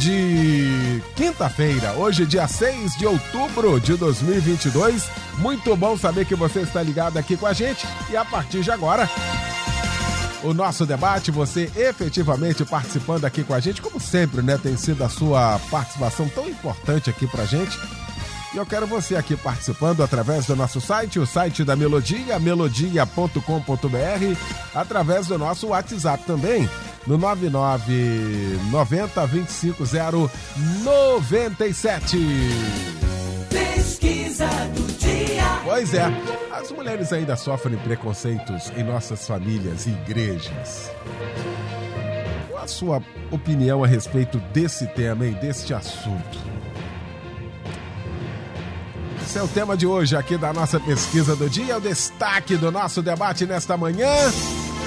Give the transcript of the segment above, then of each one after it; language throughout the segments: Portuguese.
de quinta-feira, hoje, dia 6 de outubro de 2022. Muito bom saber que você está ligado aqui com a gente e a partir de agora. O nosso debate, você efetivamente participando aqui com a gente, como sempre, né? Tem sido a sua participação tão importante aqui pra gente. E eu quero você aqui participando através do nosso site, o site da Melodia, melodia.com.br, através do nosso WhatsApp também, no 9990 250 97. Pesquisa do dia. Pois é, as mulheres ainda sofrem preconceitos em nossas famílias e igrejas. Qual a sua opinião a respeito desse tema e deste assunto? Esse é o tema de hoje aqui da nossa pesquisa do dia, o destaque do nosso debate nesta manhã.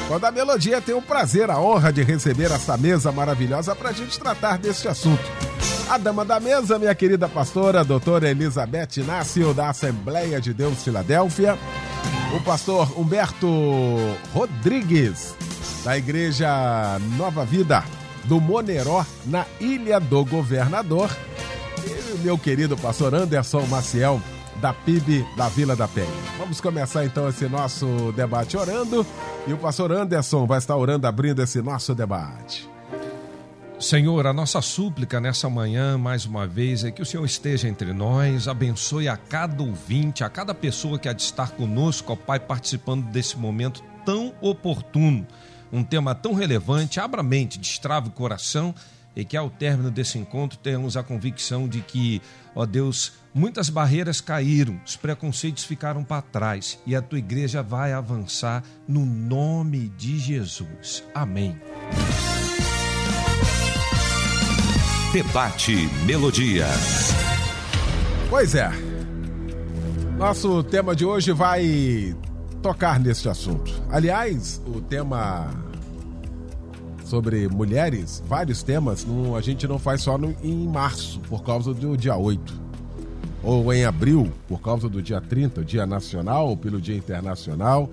Quando a Melodia tem o prazer, a honra de receber essa mesa maravilhosa para a gente tratar deste assunto. A dama da mesa, minha querida pastora, doutora Elizabeth Inácio, da Assembleia de Deus Filadélfia. O pastor Humberto Rodrigues, da Igreja Nova Vida, do Moneró, na Ilha do Governador. E o meu querido pastor Anderson Maciel, da PIB da Vila da Penha. Vamos começar então esse nosso debate orando. E o pastor Anderson vai estar orando, abrindo esse nosso debate. Senhor, a nossa súplica nessa manhã, mais uma vez, é que o Senhor esteja entre nós, abençoe a cada ouvinte, a cada pessoa que há de estar conosco, ó Pai, participando desse momento tão oportuno, um tema tão relevante. Abra a mente, destrave o coração e que ao término desse encontro tenhamos a convicção de que, ó Deus, muitas barreiras caíram, os preconceitos ficaram para trás e a tua igreja vai avançar no nome de Jesus. Amém. Debate Melodia. Pois é. Nosso tema de hoje vai tocar neste assunto. Aliás, o tema sobre mulheres, vários temas, não, a gente não faz só no, em março, por causa do dia 8. Ou em abril, por causa do dia 30, o dia nacional, ou pelo dia internacional.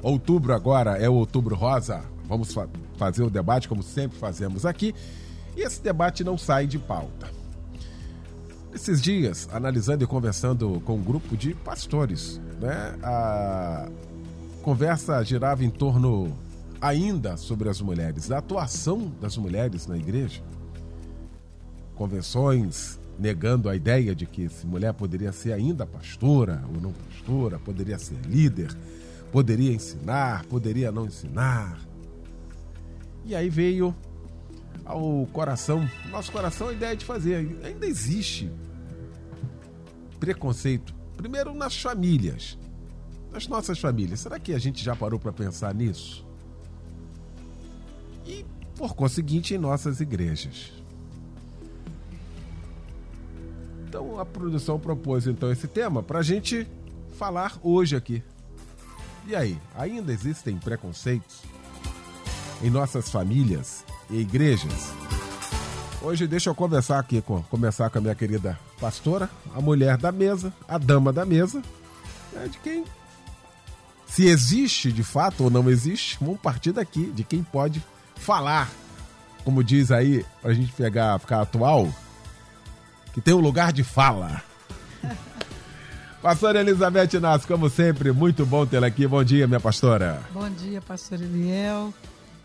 Outubro agora é o outubro rosa. Vamos fa fazer o debate como sempre fazemos aqui. E esse debate não sai de pauta. Esses dias, analisando e conversando com um grupo de pastores, né, a conversa girava em torno ainda sobre as mulheres, da atuação das mulheres na igreja. Convenções negando a ideia de que se mulher poderia ser ainda pastora ou não pastora, poderia ser líder, poderia ensinar, poderia não ensinar. E aí veio ao coração, nosso coração, a ideia de fazer. Ainda existe preconceito, primeiro nas famílias, nas nossas famílias. Será que a gente já parou para pensar nisso? E, por conseguinte, em nossas igrejas. Então, a produção propôs então esse tema para a gente falar hoje aqui. E aí, ainda existem preconceitos em nossas famílias e igrejas. Hoje deixa eu conversar aqui com começar com a minha querida pastora, a mulher da mesa, a dama da mesa, né, de quem se existe de fato ou não existe, vamos partir daqui, de quem pode falar, como diz aí, pra gente pegar, ficar atual, que tem um lugar de fala. Pastora Elizabeth Inácio, como sempre, muito bom tê-la aqui. Bom dia, minha pastora. Bom dia, pastor Eliel.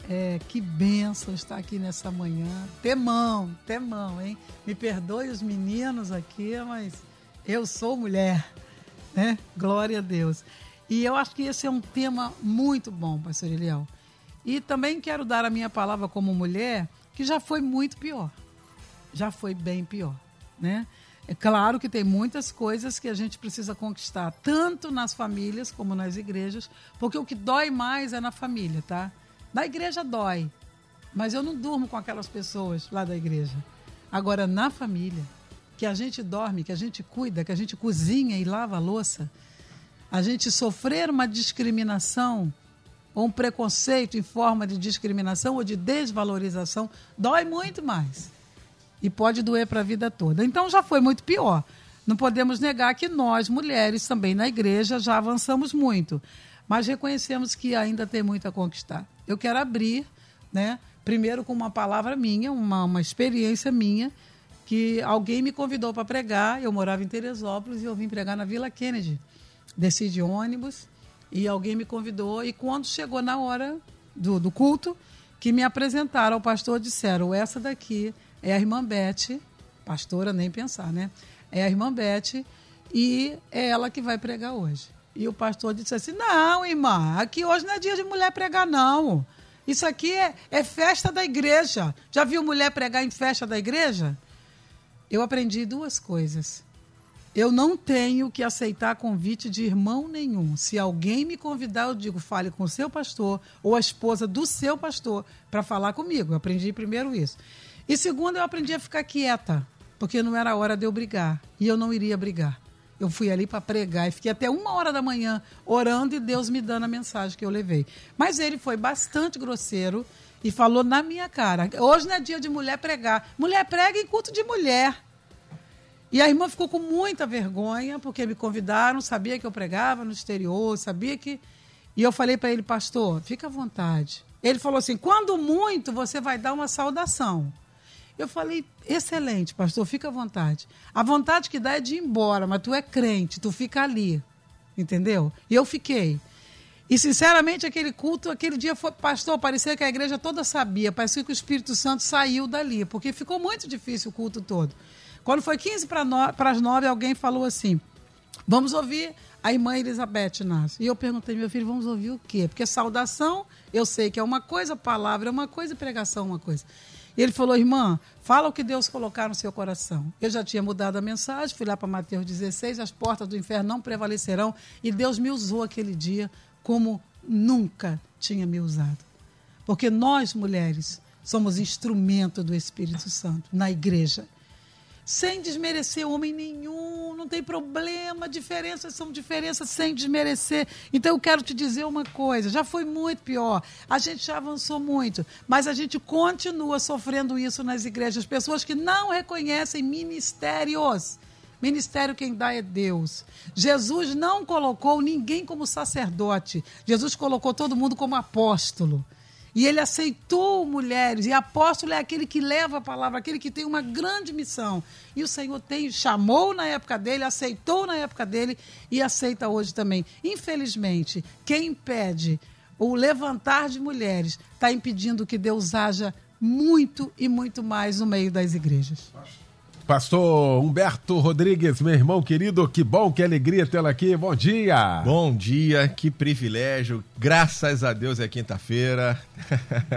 É, que benção estar aqui nessa manhã. Temão, temão, hein? Me perdoe os meninos aqui, mas eu sou mulher, né? Glória a Deus. E eu acho que esse é um tema muito bom, pastor Eliel. E também quero dar a minha palavra como mulher, que já foi muito pior. Já foi bem pior, né? É claro que tem muitas coisas que a gente precisa conquistar, tanto nas famílias como nas igrejas, porque o que dói mais é na família, tá? Da igreja dói, mas eu não durmo com aquelas pessoas lá da igreja. Agora, na família, que a gente dorme, que a gente cuida, que a gente cozinha e lava a louça, a gente sofrer uma discriminação ou um preconceito em forma de discriminação ou de desvalorização dói muito mais. E pode doer para a vida toda. Então já foi muito pior. Não podemos negar que nós, mulheres, também na igreja, já avançamos muito. Mas reconhecemos que ainda tem muito a conquistar. Eu quero abrir, né, primeiro com uma palavra minha, uma, uma experiência minha, que alguém me convidou para pregar. Eu morava em Teresópolis e eu vim pregar na Vila Kennedy. Desci de ônibus e alguém me convidou. E quando chegou na hora do, do culto, que me apresentaram ao pastor, disseram: essa daqui é a irmã Beth, pastora, nem pensar, né? É a irmã Beth e é ela que vai pregar hoje. E o pastor disse assim: Não, irmã, aqui hoje não é dia de mulher pregar, não. Isso aqui é, é festa da igreja. Já viu mulher pregar em festa da igreja? Eu aprendi duas coisas. Eu não tenho que aceitar convite de irmão nenhum. Se alguém me convidar, eu digo, fale com o seu pastor ou a esposa do seu pastor para falar comigo. Eu aprendi primeiro isso. E segundo, eu aprendi a ficar quieta, porque não era hora de eu brigar. E eu não iria brigar. Eu fui ali para pregar e fiquei até uma hora da manhã orando e Deus me dando a mensagem que eu levei. Mas ele foi bastante grosseiro e falou na minha cara: hoje não é dia de mulher pregar. Mulher prega em culto de mulher. E a irmã ficou com muita vergonha, porque me convidaram, sabia que eu pregava no exterior, sabia que. E eu falei para ele, pastor, fica à vontade. Ele falou assim: quando muito, você vai dar uma saudação. Eu falei, excelente, pastor, fica à vontade. A vontade que dá é de ir embora, mas tu é crente, tu fica ali. Entendeu? E eu fiquei. E, sinceramente, aquele culto, aquele dia foi, pastor, parecia que a igreja toda sabia, parecia que o Espírito Santo saiu dali, porque ficou muito difícil o culto todo. Quando foi 15 para as 9, alguém falou assim: vamos ouvir a irmã Elizabeth Inácio. E eu perguntei, meu filho, vamos ouvir o quê? Porque saudação, eu sei que é uma coisa, palavra é uma coisa, pregação é uma coisa. Ele falou, irmã, fala o que Deus colocar no seu coração. Eu já tinha mudado a mensagem, fui lá para Mateus 16, as portas do inferno não prevalecerão. E Deus me usou aquele dia como nunca tinha me usado. Porque nós, mulheres, somos instrumento do Espírito Santo na igreja sem desmerecer homem nenhum, não tem problema, diferenças são diferenças sem desmerecer. Então eu quero te dizer uma coisa, já foi muito pior, a gente já avançou muito, mas a gente continua sofrendo isso nas igrejas, pessoas que não reconhecem ministérios. Ministério quem dá é Deus. Jesus não colocou ninguém como sacerdote. Jesus colocou todo mundo como apóstolo. E ele aceitou mulheres. E apóstolo é aquele que leva a palavra, aquele que tem uma grande missão. E o Senhor tem, chamou na época dele, aceitou na época dele e aceita hoje também. Infelizmente, quem impede o levantar de mulheres está impedindo que Deus haja muito e muito mais no meio das igrejas. Pastor Humberto Rodrigues, meu irmão querido, que bom, que alegria tê-lo aqui. Bom dia. Bom dia, que privilégio. Graças a Deus é quinta-feira.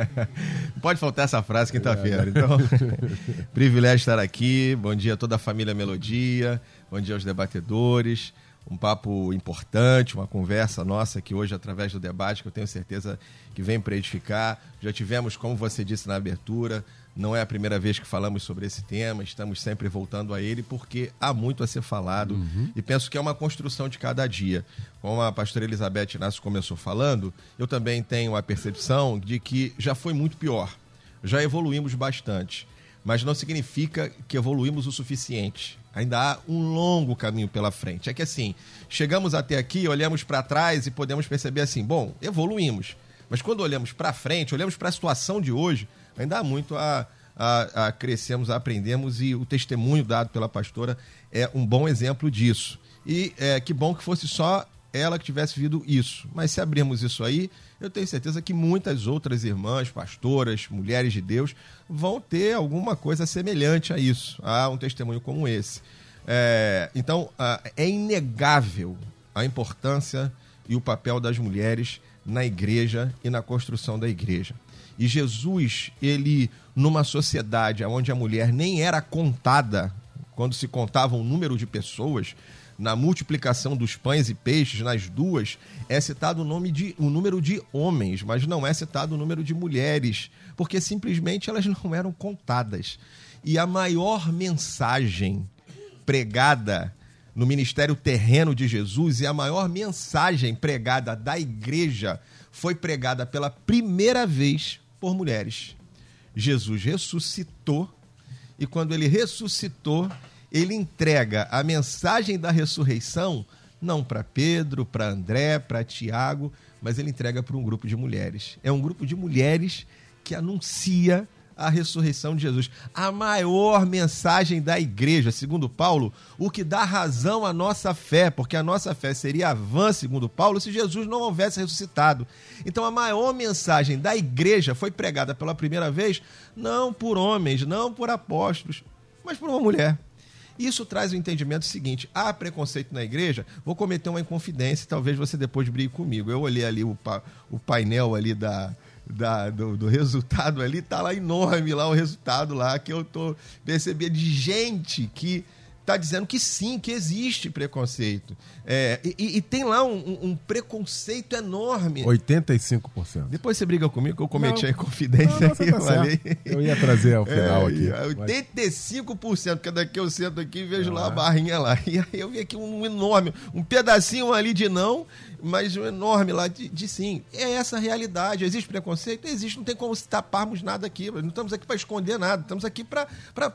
Pode faltar essa frase quinta-feira. É. Então, privilégio estar aqui. Bom dia a toda a família Melodia. Bom dia aos debatedores. Um papo importante, uma conversa nossa aqui hoje através do debate que eu tenho certeza que vem para edificar. Já tivemos, como você disse na abertura, não é a primeira vez que falamos sobre esse tema, estamos sempre voltando a ele porque há muito a ser falado uhum. e penso que é uma construção de cada dia. Como a pastora Elizabeth Inácio começou falando, eu também tenho a percepção de que já foi muito pior, já evoluímos bastante, mas não significa que evoluímos o suficiente. Ainda há um longo caminho pela frente. É que assim, chegamos até aqui, olhamos para trás e podemos perceber assim, bom, evoluímos. Mas quando olhamos para frente, olhamos para a situação de hoje, ainda há muito a, a, a crescermos, a aprendermos e o testemunho dado pela pastora é um bom exemplo disso. E é, que bom que fosse só ela que tivesse visto isso. Mas se abrirmos isso aí, eu tenho certeza que muitas outras irmãs, pastoras, mulheres de Deus, vão ter alguma coisa semelhante a isso, a um testemunho como esse. É, então, é inegável a importância e o papel das mulheres na igreja e na construção da igreja. E Jesus, ele, numa sociedade onde a mulher nem era contada, quando se contava um número de pessoas, na multiplicação dos pães e peixes, nas duas, é citado o, nome de, o número de homens, mas não é citado o número de mulheres, porque simplesmente elas não eram contadas. E a maior mensagem pregada no ministério terreno de Jesus e a maior mensagem pregada da igreja foi pregada pela primeira vez por mulheres. Jesus ressuscitou e quando ele ressuscitou, ele entrega a mensagem da ressurreição não para Pedro, para André, para Tiago, mas ele entrega para um grupo de mulheres. É um grupo de mulheres que anuncia a ressurreição de Jesus. A maior mensagem da igreja, segundo Paulo, o que dá razão à nossa fé, porque a nossa fé seria vã, segundo Paulo, se Jesus não houvesse ressuscitado. Então a maior mensagem da igreja foi pregada pela primeira vez não por homens, não por apóstolos, mas por uma mulher. Isso traz o entendimento seguinte: há preconceito na igreja. Vou cometer uma inconfidência, talvez você depois brigue comigo. Eu olhei ali o, pa, o painel ali da, da, do, do, resultado ali, tá lá enorme lá o resultado lá, que eu tô percebendo de gente que tá dizendo que sim, que existe preconceito. É, e, e, tem lá um, um, preconceito enorme. 85%. Depois você briga comigo que eu cometi não, a confidência não, não, tá eu, eu ia trazer ao final é, aqui. 85%, mas... porque daqui eu sento aqui e vejo ah. lá a barrinha lá. E aí eu vi aqui um enorme, um pedacinho ali de não mas um enorme lá de, de, sim. É essa a realidade. Existe preconceito? Existe. Não tem como taparmos nada aqui. Não estamos aqui para esconder nada. Estamos aqui para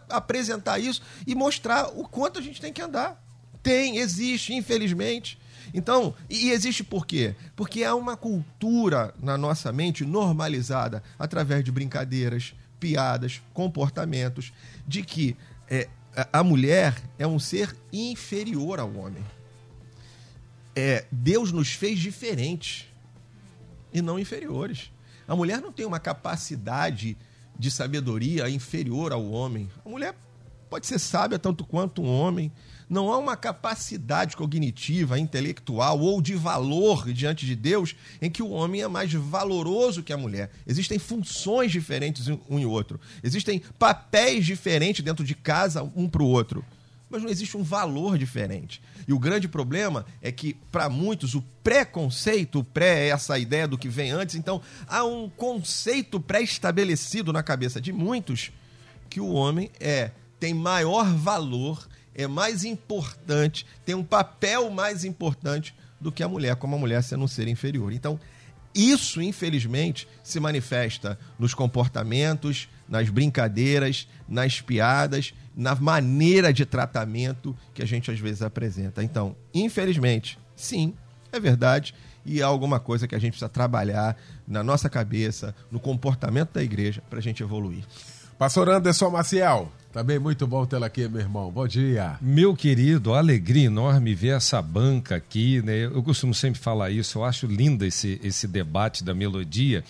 apresentar isso e mostrar o quanto a gente tem que andar. Tem, existe, infelizmente. Então, e existe por quê? Porque há uma cultura na nossa mente normalizada através de brincadeiras, piadas, comportamentos, de que é, a mulher é um ser inferior ao homem é, Deus nos fez diferentes e não inferiores. A mulher não tem uma capacidade de sabedoria inferior ao homem. A mulher pode ser sábia tanto quanto um homem. Não há uma capacidade cognitiva, intelectual ou de valor diante de Deus em que o homem é mais valoroso que a mulher. Existem funções diferentes um e outro. Existem papéis diferentes dentro de casa um para o outro mas não existe um valor diferente. E o grande problema é que, para muitos, o preconceito, o pré é essa ideia do que vem antes, então há um conceito pré-estabelecido na cabeça de muitos que o homem é tem maior valor, é mais importante, tem um papel mais importante do que a mulher, como a mulher sendo um ser inferior. Então, isso, infelizmente, se manifesta nos comportamentos, nas brincadeiras, nas piadas na maneira de tratamento que a gente às vezes apresenta. Então, infelizmente, sim, é verdade, e é alguma coisa que a gente precisa trabalhar na nossa cabeça, no comportamento da igreja, para a gente evoluir. Pastor Anderson Maciel, também muito bom tê-lo aqui, meu irmão. Bom dia. Meu querido, alegria enorme ver essa banca aqui, né? Eu costumo sempre falar isso, eu acho lindo esse, esse debate da melodia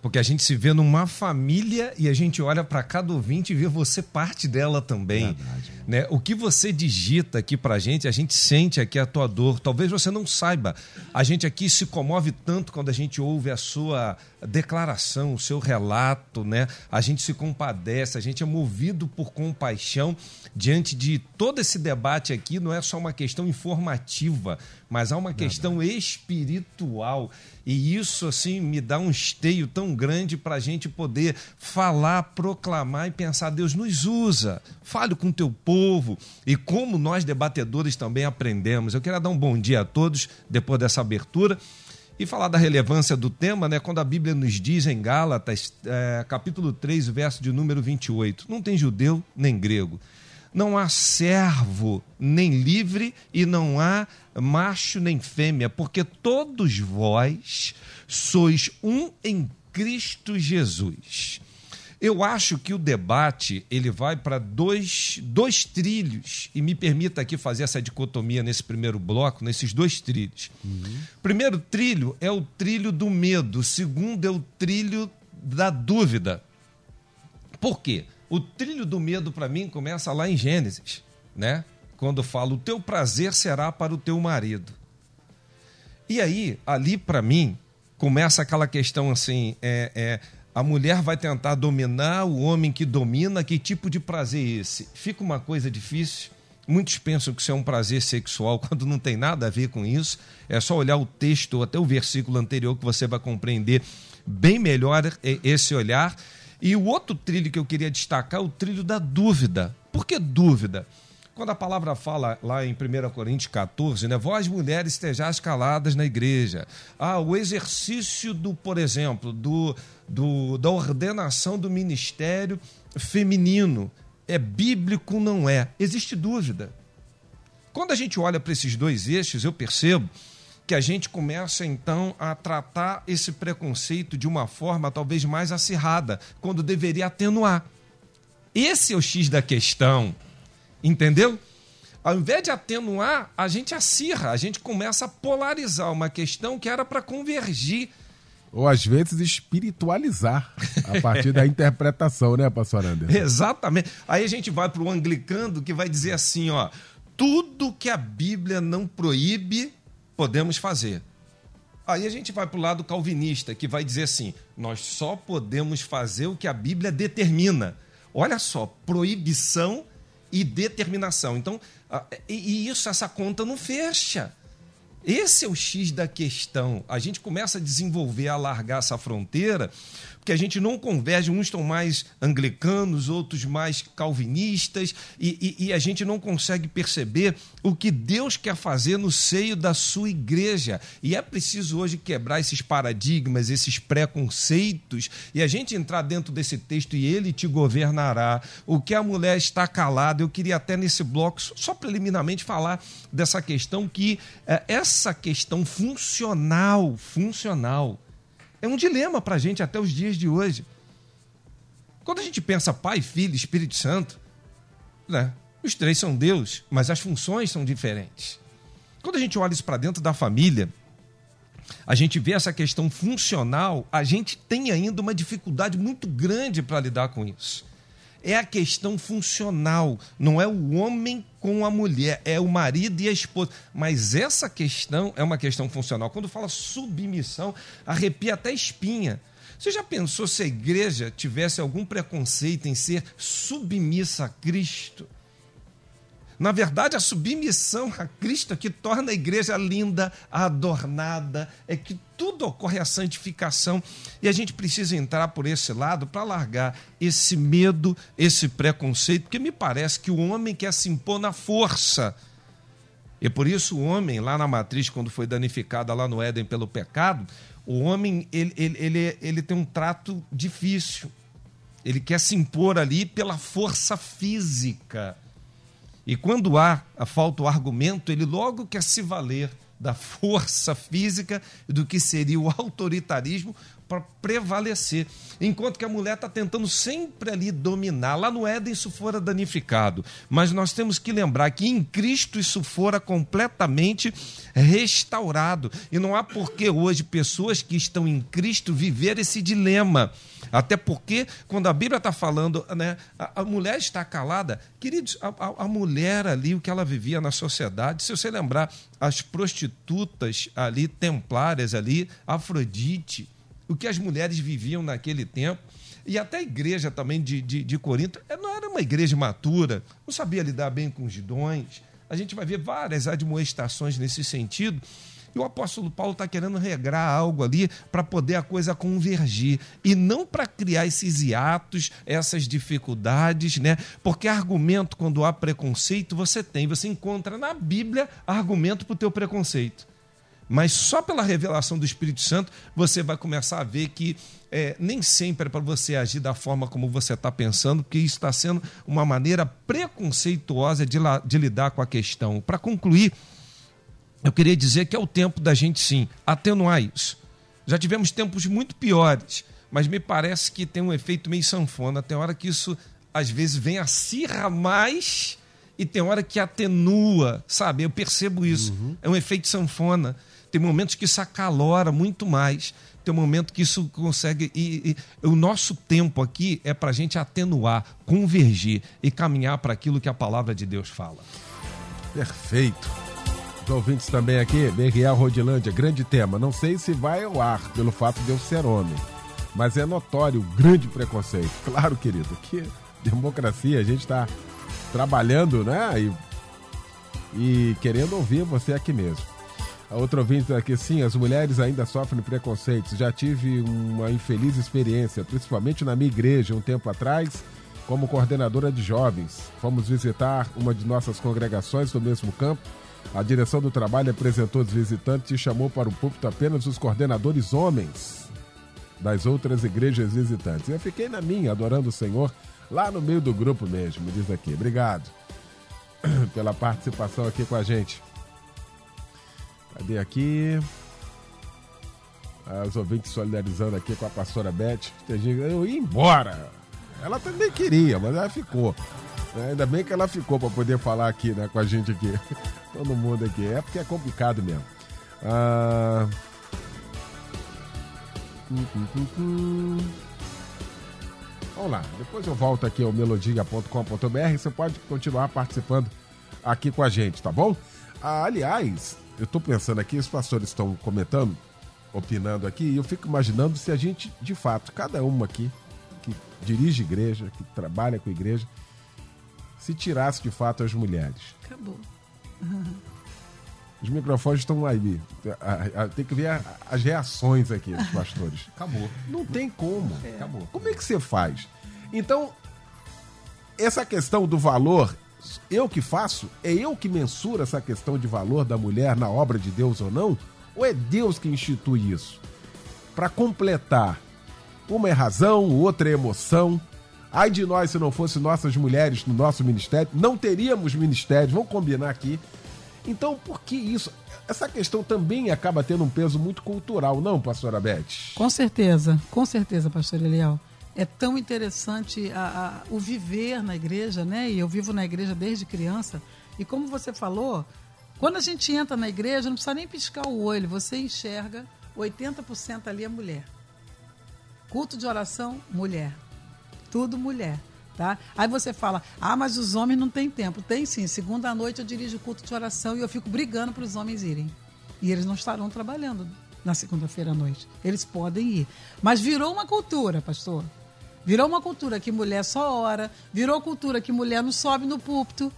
porque a gente se vê numa família e a gente olha para cada ouvinte e vê você parte dela também. Verdade. Né? O que você digita aqui para a gente, a gente sente aqui a tua dor. Talvez você não saiba. A gente aqui se comove tanto quando a gente ouve a sua declaração, o seu relato, né? A gente se compadece, a gente é movido por compaixão diante de todo esse debate aqui. Não é só uma questão informativa, mas há uma questão espiritual. E isso, assim, me dá um esteio tão grande para a gente poder falar, proclamar e pensar: Deus nos usa, fale com o teu povo. E como nós, debatedores, também aprendemos. Eu quero dar um bom dia a todos depois dessa abertura e falar da relevância do tema, né? Quando a Bíblia nos diz em Gálatas, é, capítulo 3, verso de número 28, não tem judeu nem grego. Não há servo nem livre e não há macho nem fêmea, porque todos vós sois um em Cristo Jesus. Eu acho que o debate ele vai para dois, dois trilhos, e me permita aqui fazer essa dicotomia nesse primeiro bloco, nesses dois trilhos. Uhum. Primeiro trilho é o trilho do medo, o segundo é o trilho da dúvida. Por quê? O trilho do medo, para mim, começa lá em Gênesis, né? Quando fala: o teu prazer será para o teu marido. E aí, ali, para mim, começa aquela questão assim: é, é, a mulher vai tentar dominar o homem que domina, que tipo de prazer é esse? Fica uma coisa difícil. Muitos pensam que isso é um prazer sexual quando não tem nada a ver com isso. É só olhar o texto, até o versículo anterior, que você vai compreender bem melhor esse olhar. E o outro trilho que eu queria destacar é o trilho da dúvida. Por que dúvida? Quando a palavra fala lá em 1 Coríntios 14, né? Vós, mulheres, estejais caladas na igreja. Ah, o exercício do, por exemplo, do, do, da ordenação do ministério feminino. É bíblico, não é? Existe dúvida. Quando a gente olha para esses dois eixos, eu percebo que a gente começa então a tratar esse preconceito de uma forma talvez mais acirrada, quando deveria atenuar. Esse é o X da questão. Entendeu? Ao invés de atenuar, a gente acirra, a gente começa a polarizar uma questão que era para convergir. Ou às vezes espiritualizar a partir da interpretação, né, pastor Anderson? Exatamente. Aí a gente vai para o anglicano que vai dizer assim, ó, tudo que a Bíblia não proíbe, podemos fazer. Aí a gente vai para o lado calvinista, que vai dizer assim, nós só podemos fazer o que a Bíblia determina. Olha só, proibição e determinação. Então, e isso, essa conta não fecha. Esse é o X da questão. A gente começa a desenvolver, a largar essa fronteira, porque a gente não converge, uns estão mais anglicanos, outros mais calvinistas, e, e, e, a gente não consegue perceber o que Deus quer fazer no seio da sua igreja. E é preciso hoje quebrar esses paradigmas, esses preconceitos, e a gente entrar dentro desse texto e ele te governará. O que a mulher está calada, eu queria até nesse bloco, só preliminarmente, falar dessa questão que é, essa questão funcional, funcional, é um dilema para a gente até os dias de hoje. Quando a gente pensa Pai, Filho, Espírito Santo, né? os três são Deus, mas as funções são diferentes. Quando a gente olha isso para dentro da família, a gente vê essa questão funcional, a gente tem ainda uma dificuldade muito grande para lidar com isso. É a questão funcional, não é o homem com a mulher, é o marido e a esposa. Mas essa questão é uma questão funcional. Quando fala submissão, arrepia até espinha. Você já pensou se a igreja tivesse algum preconceito em ser submissa a Cristo? Na verdade, a submissão a Cristo é que torna a igreja linda, adornada, é que tudo ocorre a santificação. E a gente precisa entrar por esse lado para largar esse medo, esse preconceito, porque me parece que o homem quer se impor na força. E por isso o homem, lá na matriz, quando foi danificada lá no Éden pelo pecado, o homem ele, ele, ele, ele tem um trato difícil. Ele quer se impor ali pela força física. E quando há a falta o argumento, ele logo quer se valer da força física do que seria o autoritarismo para prevalecer. Enquanto que a mulher está tentando sempre ali dominar. Lá no Éden isso fora danificado. Mas nós temos que lembrar que em Cristo isso fora completamente restaurado. E não há por que hoje pessoas que estão em Cristo viver esse dilema até porque, quando a Bíblia está falando, né, a, a, mulher está calada, queridos, a, a, a, mulher ali, o que ela vivia na sociedade, se você lembrar, as prostitutas ali, templárias ali, Afrodite, o que as mulheres viviam naquele tempo, e até a igreja também de, de, de Corinto, é, não era uma igreja matura, não sabia lidar bem com os dons. A gente vai ver várias admoestações nesse sentido. E o apóstolo Paulo está querendo regrar algo ali para poder a coisa convergir e não para criar esses hiatos, essas dificuldades, né? Porque argumento, quando há preconceito, você tem, você encontra na Bíblia argumento para o teu preconceito. Mas só pela revelação do Espírito Santo você vai começar a ver que é, nem sempre é para você agir da forma como você está pensando, porque isso está sendo uma maneira preconceituosa de, de lidar com a questão. Para concluir, eu queria dizer que é o tempo da gente sim atenuar isso. Já tivemos tempos muito piores, mas me parece que tem um efeito meio sanfona. Tem hora que isso às vezes vem acirra mais e tem hora que atenua, sabe? Eu percebo isso. Uhum. É um efeito sanfona. Tem momentos que isso acalora muito mais. Tem um momento que isso consegue. E, e o nosso tempo aqui é para a gente atenuar, convergir e caminhar para aquilo que a palavra de Deus fala. Perfeito. Os ouvintes também aqui, BRA Rodilândia, grande tema. Não sei se vai ao ar pelo fato de eu ser homem, mas é notório o grande preconceito. Claro, querido, que democracia, a gente está trabalhando, né? E e querendo ouvir você aqui mesmo. A outra ouvinte aqui, sim, as mulheres ainda sofrem preconceitos. Já tive uma infeliz experiência, principalmente na minha igreja, um tempo atrás, como coordenadora de jovens. Fomos visitar uma de nossas congregações no mesmo campo. A direção do trabalho apresentou os visitantes e chamou para o púlpito apenas os coordenadores homens das outras igrejas visitantes. Eu fiquei na minha, adorando o Senhor, lá no meio do grupo mesmo, diz aqui. Obrigado pela participação aqui com a gente. Cadê aqui? Os ouvintes solidarizando aqui com a pastora Beth. Eu ia embora. Ela também queria, mas ela ficou. Ainda bem que ela ficou para poder falar aqui, né, com a gente aqui. Todo mundo aqui. É porque é complicado mesmo. Ah... Vamos lá, depois eu volto aqui ao melodia.com.br. Você pode continuar participando aqui com a gente, tá bom? Ah, aliás, eu estou pensando aqui, os pastores estão comentando, opinando aqui, e eu fico imaginando se a gente, de fato, cada uma aqui, que dirige igreja, que trabalha com igreja, se tirasse de fato as mulheres. Acabou. Os microfones estão aí. Tem que ver as reações aqui dos pastores. Acabou. Não tem como. É. Acabou. Como é que você faz? Então, essa questão do valor, eu que faço? É eu que mensuro essa questão de valor da mulher na obra de Deus ou não? Ou é Deus que institui isso? Para completar, uma é razão, outra é emoção. Ai de nós se não fosse nossas mulheres no nosso ministério, não teríamos ministérios, vamos combinar aqui. Então, por que isso? Essa questão também acaba tendo um peso muito cultural, não, pastora Beth? Com certeza, com certeza, pastor Eliel. É tão interessante a, a, o viver na igreja, né? E eu vivo na igreja desde criança. E como você falou, quando a gente entra na igreja, não precisa nem piscar o olho, você enxerga 80% ali é mulher. Culto de oração, mulher. Tudo mulher. Tá? Aí você fala, ah, mas os homens não têm tempo. Tem sim. Segunda noite eu dirijo o culto de oração e eu fico brigando para os homens irem. E eles não estarão trabalhando na segunda-feira à noite. Eles podem ir. Mas virou uma cultura, pastor. Virou uma cultura que mulher só ora. Virou cultura que mulher não sobe no púlpito.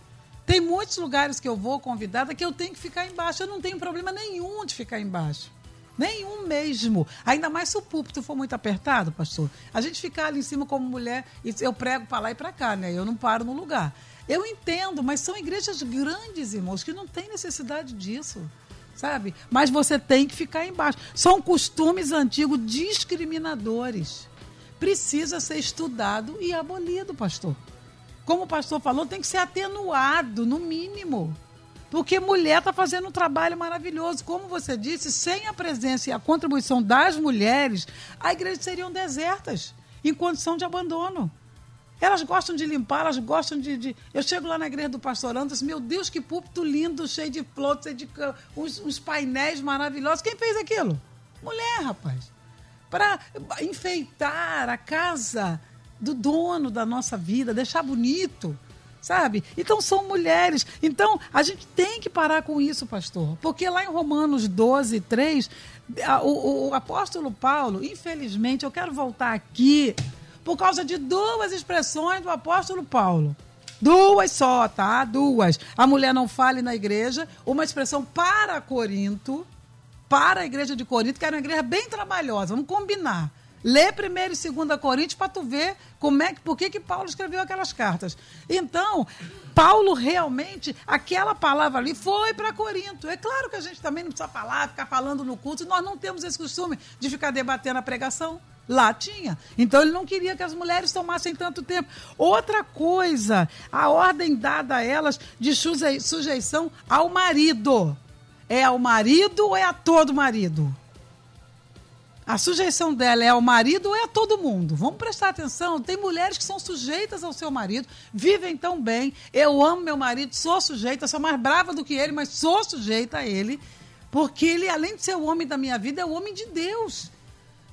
Tem muitos lugares que eu vou convidada que eu tenho que ficar embaixo. Eu não tenho problema nenhum de ficar embaixo. Nenhum mesmo. Ainda mais se o púlpito for muito apertado, pastor. A gente ficar ali em cima como mulher, eu prego para lá e para cá, né? Eu não paro no lugar. Eu entendo, mas são igrejas grandes, irmãos, que não tem necessidade disso. Sabe? Mas você tem que ficar embaixo. São costumes antigos discriminadores. Precisa ser estudado e abolido, pastor. Como o pastor falou, tem que ser atenuado, no mínimo. Porque mulher está fazendo um trabalho maravilhoso. Como você disse, sem a presença e a contribuição das mulheres, as igrejas seriam desertas, em condição de abandono. Elas gostam de limpar, elas gostam de. de... Eu chego lá na igreja do pastor Anderson, meu Deus, que púlpito lindo, cheio de flores, cheio de uns, uns painéis maravilhosos. Quem fez aquilo? Mulher, rapaz. Para enfeitar a casa do dono da nossa vida, deixar bonito sabe? Então são mulheres. Então a gente tem que parar com isso, pastor. Porque lá em Romanos 12, 3, o, o apóstolo Paulo, infelizmente, eu quero voltar aqui por causa de duas expressões do apóstolo Paulo. Duas só, tá? Duas. A mulher não fale na igreja, uma expressão para Corinto, para a igreja de Corinto, que era uma igreja bem trabalhosa, vamos combinar. Lê primeiro e 2 Coríntios para tu ver como é que, por que, que Paulo escreveu aquelas cartas. Então, Paulo realmente, aquela palavra ali foi para Corinto. É claro que a gente também não precisa falar, ficar falando no culto, nós não temos esse costume de ficar debatendo a pregação. Lá tinha. Então ele não queria que as mulheres tomassem tanto tempo. Outra coisa, a ordem dada a elas de sujeição ao marido. É ao marido ou é a todo marido? A sujeição dela é ao marido ou é a todo mundo? Vamos prestar atenção. Tem mulheres que são sujeitas ao seu marido, vivem tão bem. Eu amo meu marido, sou sujeita, sou mais brava do que ele, mas sou sujeita a ele, porque ele, além de ser o homem da minha vida, é o homem de Deus.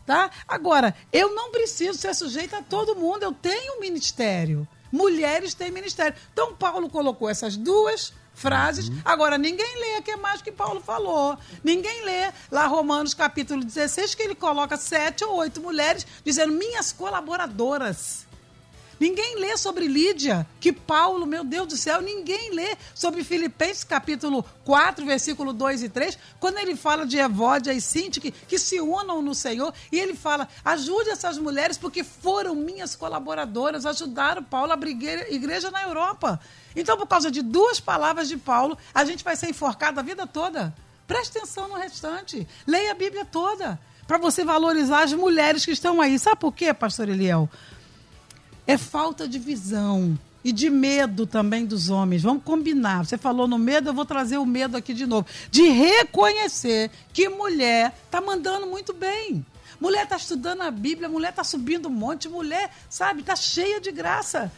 Tá? Agora, eu não preciso ser sujeita a todo mundo, eu tenho ministério. Mulheres têm ministério. Então, Paulo colocou essas duas frases. Uhum. Agora, ninguém lê que é mais que Paulo falou. Ninguém lê lá Romanos capítulo 16, que ele coloca sete ou oito mulheres dizendo minhas colaboradoras. Ninguém lê sobre Lídia, que Paulo, meu Deus do céu, ninguém lê sobre Filipenses capítulo 4, versículo 2 e 3, quando ele fala de Evódia e Sinti que, que se unam no Senhor, e ele fala: ajude essas mulheres porque foram minhas colaboradoras, ajudaram Paulo a abrir igreja na Europa. Então, por causa de duas palavras de Paulo, a gente vai ser enforcado a vida toda. Preste atenção no restante. Leia a Bíblia toda. Para você valorizar as mulheres que estão aí. Sabe por quê, pastor Eliel? É falta de visão e de medo também dos homens. Vamos combinar. Você falou no medo, eu vou trazer o medo aqui de novo. De reconhecer que mulher está mandando muito bem. Mulher está estudando a Bíblia, mulher está subindo um monte, mulher, sabe, está cheia de graça.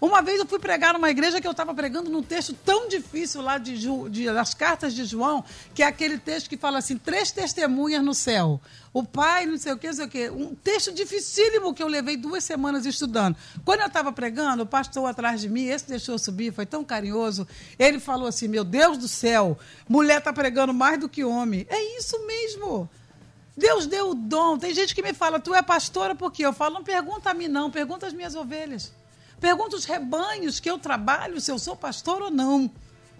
Uma vez eu fui pregar numa igreja que eu estava pregando num texto tão difícil lá de, de, das cartas de João, que é aquele texto que fala assim: três testemunhas no céu. O pai, não sei o que, não sei o que. Um texto dificílimo que eu levei duas semanas estudando. Quando eu estava pregando, o pastor atrás de mim, esse deixou eu subir, foi tão carinhoso. Ele falou assim: Meu Deus do céu, mulher está pregando mais do que homem. É isso mesmo. Deus deu o dom. Tem gente que me fala, tu é pastora por quê? Eu falo, não pergunta a mim, não, pergunta as minhas ovelhas. Pergunta os rebanhos que eu trabalho, se eu sou pastor ou não.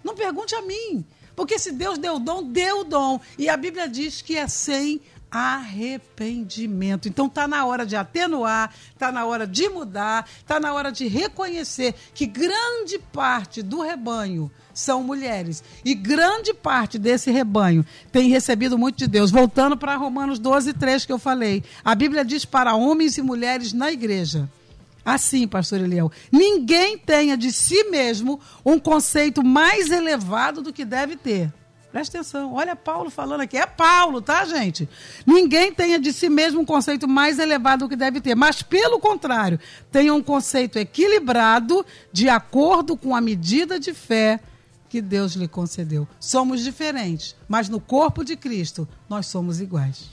Não pergunte a mim. Porque se Deus deu o dom, deu o dom. E a Bíblia diz que é sem arrependimento. Então está na hora de atenuar, está na hora de mudar, está na hora de reconhecer que grande parte do rebanho são mulheres. E grande parte desse rebanho tem recebido muito de Deus. Voltando para Romanos 12, 3 que eu falei. A Bíblia diz para homens e mulheres na igreja Assim, pastor Eliel, ninguém tenha de si mesmo um conceito mais elevado do que deve ter. Presta atenção, olha Paulo falando aqui. É Paulo, tá, gente? Ninguém tenha de si mesmo um conceito mais elevado do que deve ter, mas, pelo contrário, tenha um conceito equilibrado de acordo com a medida de fé que Deus lhe concedeu. Somos diferentes, mas no corpo de Cristo nós somos iguais.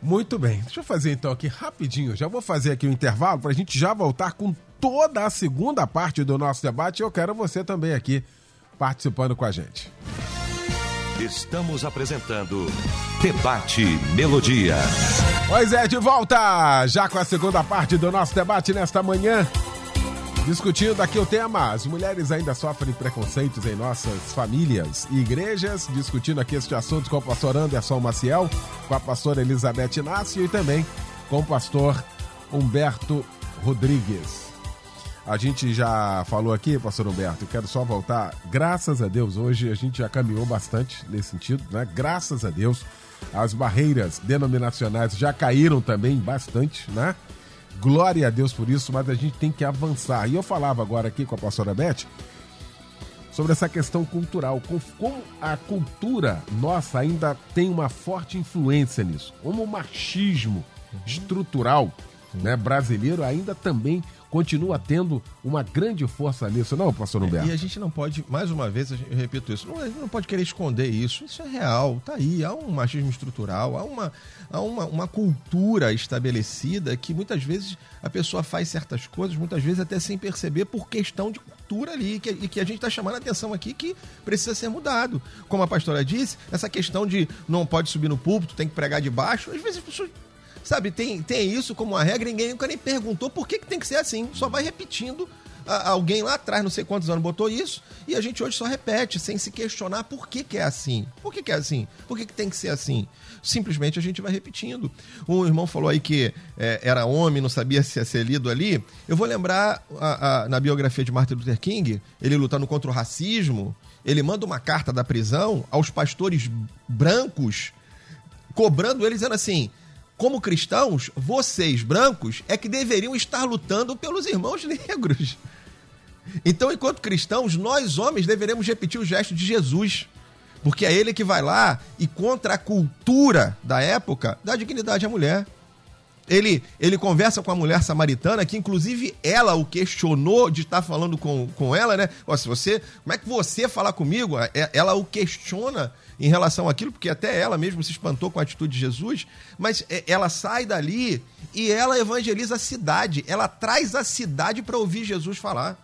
Muito bem. Deixa eu fazer então aqui rapidinho. Já vou fazer aqui o um intervalo para a gente já voltar com toda a segunda parte do nosso debate. Eu quero você também aqui participando com a gente. Estamos apresentando Debate Melodia. Pois é, de volta já com a segunda parte do nosso debate nesta manhã. Discutindo aqui o tema, as mulheres ainda sofrem preconceitos em nossas famílias e igrejas. Discutindo aqui este assunto com o pastor Anderson Maciel, com a pastora Elizabeth Inácio e também com o pastor Humberto Rodrigues. A gente já falou aqui, pastor Humberto, quero só voltar. Graças a Deus, hoje a gente já caminhou bastante nesse sentido, né? Graças a Deus, as barreiras denominacionais já caíram também bastante, né? Glória a Deus por isso, mas a gente tem que avançar. E eu falava agora aqui com a pastora Beth sobre essa questão cultural, como a cultura nossa ainda tem uma forte influência nisso, como o machismo estrutural né, brasileiro ainda também continua tendo uma grande força nisso, não, pastor Humberto? É, e a gente não pode, mais uma vez, eu repito isso, não, a gente não pode querer esconder isso. Isso é real, tá aí. Há um machismo estrutural, há uma, há uma, uma cultura estabelecida que muitas vezes a pessoa faz certas coisas, muitas vezes até sem perceber, por questão de cultura ali, que, e que a gente está chamando a atenção aqui que precisa ser mudado. Como a pastora disse, essa questão de não pode subir no púlpito, tem que pregar de baixo, às vezes as pessoas Sabe, tem, tem isso como uma regra, ninguém nunca nem perguntou por que, que tem que ser assim. Só vai repetindo. Alguém lá atrás, não sei quantos anos, botou isso, e a gente hoje só repete, sem se questionar por que, que é assim. Por que, que é assim? Por que, que tem que ser assim? Simplesmente a gente vai repetindo. Um irmão falou aí que é, era homem, não sabia se ia ser lido ali. Eu vou lembrar a, a, na biografia de Martin Luther King, ele lutando contra o racismo, ele manda uma carta da prisão aos pastores brancos, cobrando eles, dizendo assim: como cristãos, vocês, brancos, é que deveriam estar lutando pelos irmãos negros. Então, enquanto cristãos, nós homens deveremos repetir o gesto de Jesus. Porque é ele que vai lá e, contra a cultura da época, dá dignidade à mulher. Ele, ele conversa com a mulher samaritana, que inclusive ela o questionou de estar falando com, com ela, né? Ó, se você, como é que você falar comigo? É, ela o questiona em relação àquilo, porque até ela mesmo se espantou com a atitude de Jesus, mas é, ela sai dali e ela evangeliza a cidade, ela traz a cidade para ouvir Jesus falar.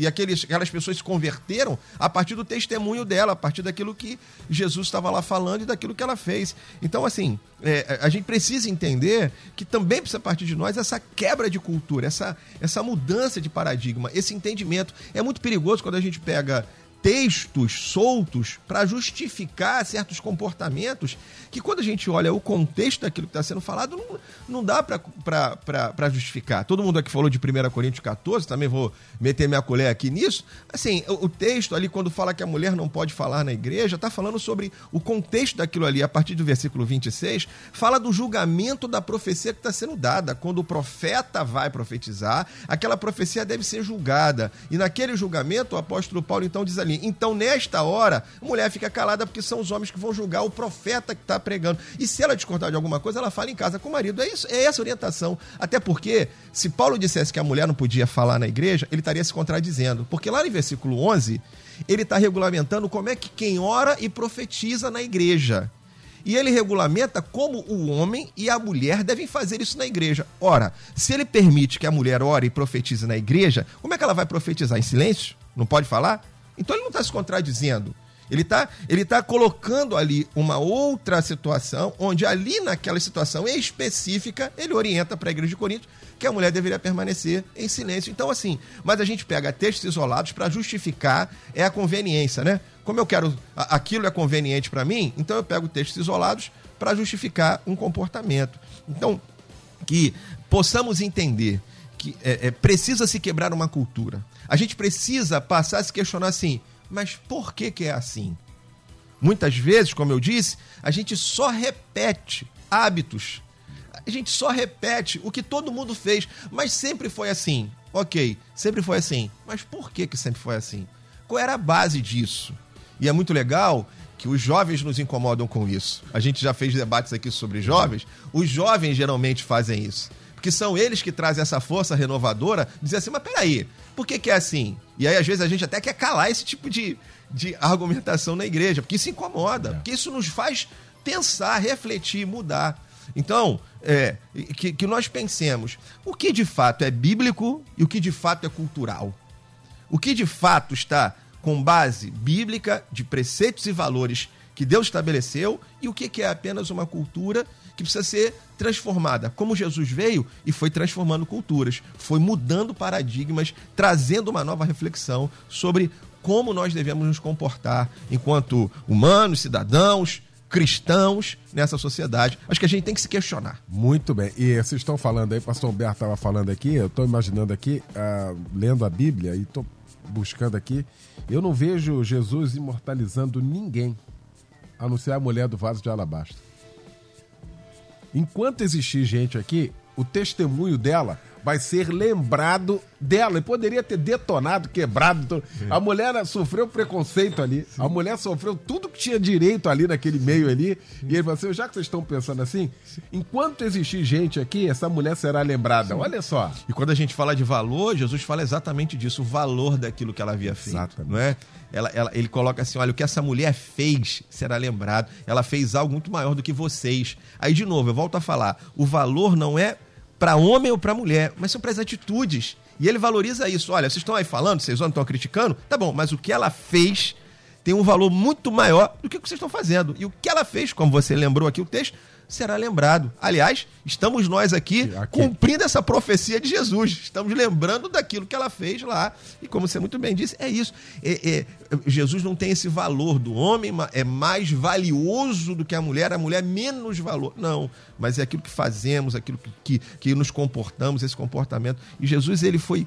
E aqueles, aquelas pessoas se converteram a partir do testemunho dela, a partir daquilo que Jesus estava lá falando e daquilo que ela fez. Então, assim, é, a gente precisa entender que também precisa partir de nós essa quebra de cultura, essa, essa mudança de paradigma, esse entendimento. É muito perigoso quando a gente pega textos soltos para justificar certos comportamentos que, quando a gente olha o contexto daquilo que está sendo falado, não, não dá para justificar. Todo mundo aqui falou de 1 Coríntios 14, também vou meter minha colher aqui nisso. Assim, o, o texto ali, quando fala que a mulher não pode falar na igreja, está falando sobre o contexto daquilo ali, a partir do versículo 26, fala do julgamento da profecia que está sendo dada. Quando o profeta vai profetizar, aquela profecia deve ser julgada. E naquele julgamento, o apóstolo Paulo então diz ali, Então, nesta hora, a mulher fica calada porque são os homens que vão julgar o profeta que está pregando. E se ela discordar de alguma coisa, ela fala em casa com o marido. É isso, é essa orientação. Até porque, se Paulo dissesse que a mulher não podia falar na igreja, ele estaria se contradizendo. Porque lá no versículo 11, ele está regulamentando como é que quem ora e profetiza na igreja. E ele regulamenta como o homem e a mulher devem fazer isso na igreja. Ora, se ele permite que a mulher ore e profetize na igreja, como é que ela vai profetizar? Em silêncio? Não pode falar? Então ele não está se contradizendo. Ele está ele tá colocando ali uma outra situação, onde ali naquela situação específica, ele orienta para a igreja de Corinto que a mulher deveria permanecer em silêncio. Então, assim, mas a gente pega textos isolados para justificar é a conveniência, né? Como eu quero, aquilo é conveniente para mim, então eu pego textos isolados para justificar um comportamento. Então, que possamos entender que é, é, precisa se quebrar uma cultura. A gente precisa passar a se questionar assim, mas por que, que é assim? Muitas vezes, como eu disse, a gente só repete hábitos. A gente só repete o que todo mundo fez, mas sempre foi assim. Ok, sempre foi assim. Mas por que, que sempre foi assim? Qual era a base disso? E é muito legal que os jovens nos incomodam com isso. A gente já fez debates aqui sobre jovens. Os jovens geralmente fazem isso porque são eles que trazem essa força renovadora, dizer assim, mas peraí, por que, que é assim? E aí, às vezes, a gente até quer calar esse tipo de, de argumentação na igreja, porque isso incomoda, é. porque isso nos faz pensar, refletir, mudar. Então, é, que, que nós pensemos o que de fato é bíblico e o que de fato é cultural. O que de fato está com base bíblica de preceitos e valores que Deus estabeleceu e o que é apenas uma cultura que precisa ser transformada, como Jesus veio e foi transformando culturas, foi mudando paradigmas, trazendo uma nova reflexão sobre como nós devemos nos comportar enquanto humanos, cidadãos, cristãos nessa sociedade. Acho que a gente tem que se questionar. Muito bem. E vocês estão falando aí, pastor Humberto estava falando aqui, eu estou imaginando aqui, uh, lendo a Bíblia e estou buscando aqui, eu não vejo Jesus imortalizando ninguém, a não ser a mulher do vaso de alabastro. Enquanto existir gente aqui, o testemunho dela vai ser lembrado dela. E poderia ter detonado, quebrado. A mulher sofreu preconceito ali. Sim. A mulher sofreu tudo que tinha direito ali naquele meio ali. Sim. E ele falou assim: já que vocês estão pensando assim, Sim. enquanto existir gente aqui, essa mulher será lembrada. Olha só. E quando a gente fala de valor, Jesus fala exatamente disso, o valor daquilo que ela havia feito. Exatamente. Não é? Ela, ela, ele coloca assim: olha, o que essa mulher fez será lembrado. Ela fez algo muito maior do que vocês. Aí, de novo, eu volto a falar: o valor não é para homem ou para mulher, mas são para as atitudes. E ele valoriza isso. Olha, vocês estão aí falando, vocês estão criticando, tá bom, mas o que ela fez tem um valor muito maior do que o que vocês estão fazendo. E o que ela fez, como você lembrou aqui o texto, será lembrado. Aliás, estamos nós aqui, aqui, cumprindo essa profecia de Jesus. Estamos lembrando daquilo que ela fez lá. E como você muito bem disse, é isso. É, é, Jesus não tem esse valor do homem, é mais valioso do que a mulher, a mulher menos valor. Não, mas é aquilo que fazemos, aquilo que, que, que nos comportamos, esse comportamento. E Jesus, ele foi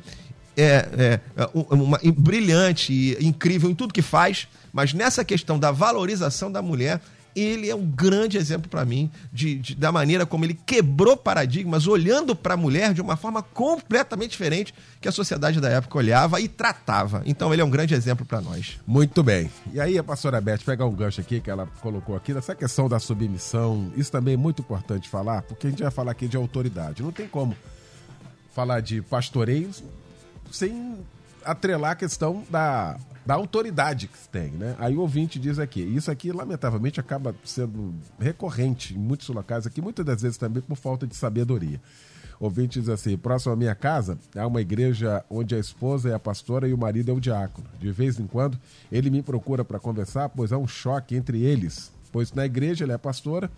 é, é, uma, brilhante, incrível em tudo que faz, mas nessa questão da valorização da mulher, ele é um grande exemplo para mim de, de, da maneira como ele quebrou paradigmas, olhando para a mulher de uma forma completamente diferente que a sociedade da época olhava e tratava. Então ele é um grande exemplo para nós. Muito bem. E aí a pastora Beth pegar um gancho aqui que ela colocou aqui nessa questão da submissão. Isso também é muito importante falar, porque a gente vai falar aqui de autoridade. Não tem como falar de pastoreio sem atrelar a questão da da autoridade que tem, né? Aí o ouvinte diz aqui, isso aqui lamentavelmente acaba sendo recorrente em muitos locais aqui, muitas das vezes também por falta de sabedoria. ouvinte diz assim: próximo à minha casa há uma igreja onde a esposa é a pastora e o marido é o diácono. De vez em quando ele me procura para conversar, pois há um choque entre eles. Pois na igreja ele é pastora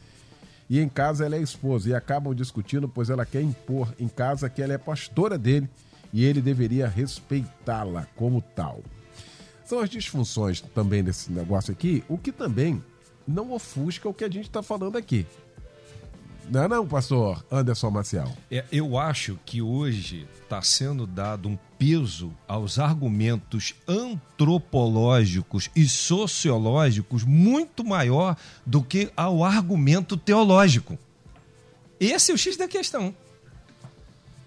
e em casa ela é esposa. E acabam discutindo, pois ela quer impor em casa que ela é pastora dele e ele deveria respeitá-la como tal. São as disfunções também desse negócio aqui, o que também não ofusca o que a gente está falando aqui. Não é não, pastor Anderson Maciel? É, eu acho que hoje está sendo dado um peso aos argumentos antropológicos e sociológicos muito maior do que ao argumento teológico. Esse é o X da questão.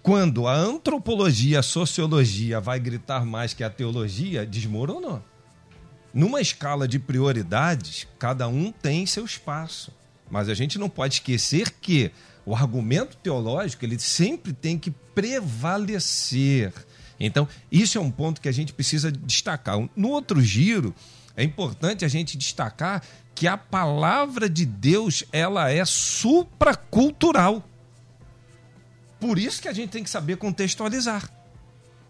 Quando a antropologia, a sociologia vai gritar mais que a teologia, desmoronou. Numa escala de prioridades, cada um tem seu espaço. Mas a gente não pode esquecer que o argumento teológico ele sempre tem que prevalecer. Então, isso é um ponto que a gente precisa destacar. No outro giro, é importante a gente destacar que a palavra de Deus ela é supracultural. Por isso que a gente tem que saber contextualizar.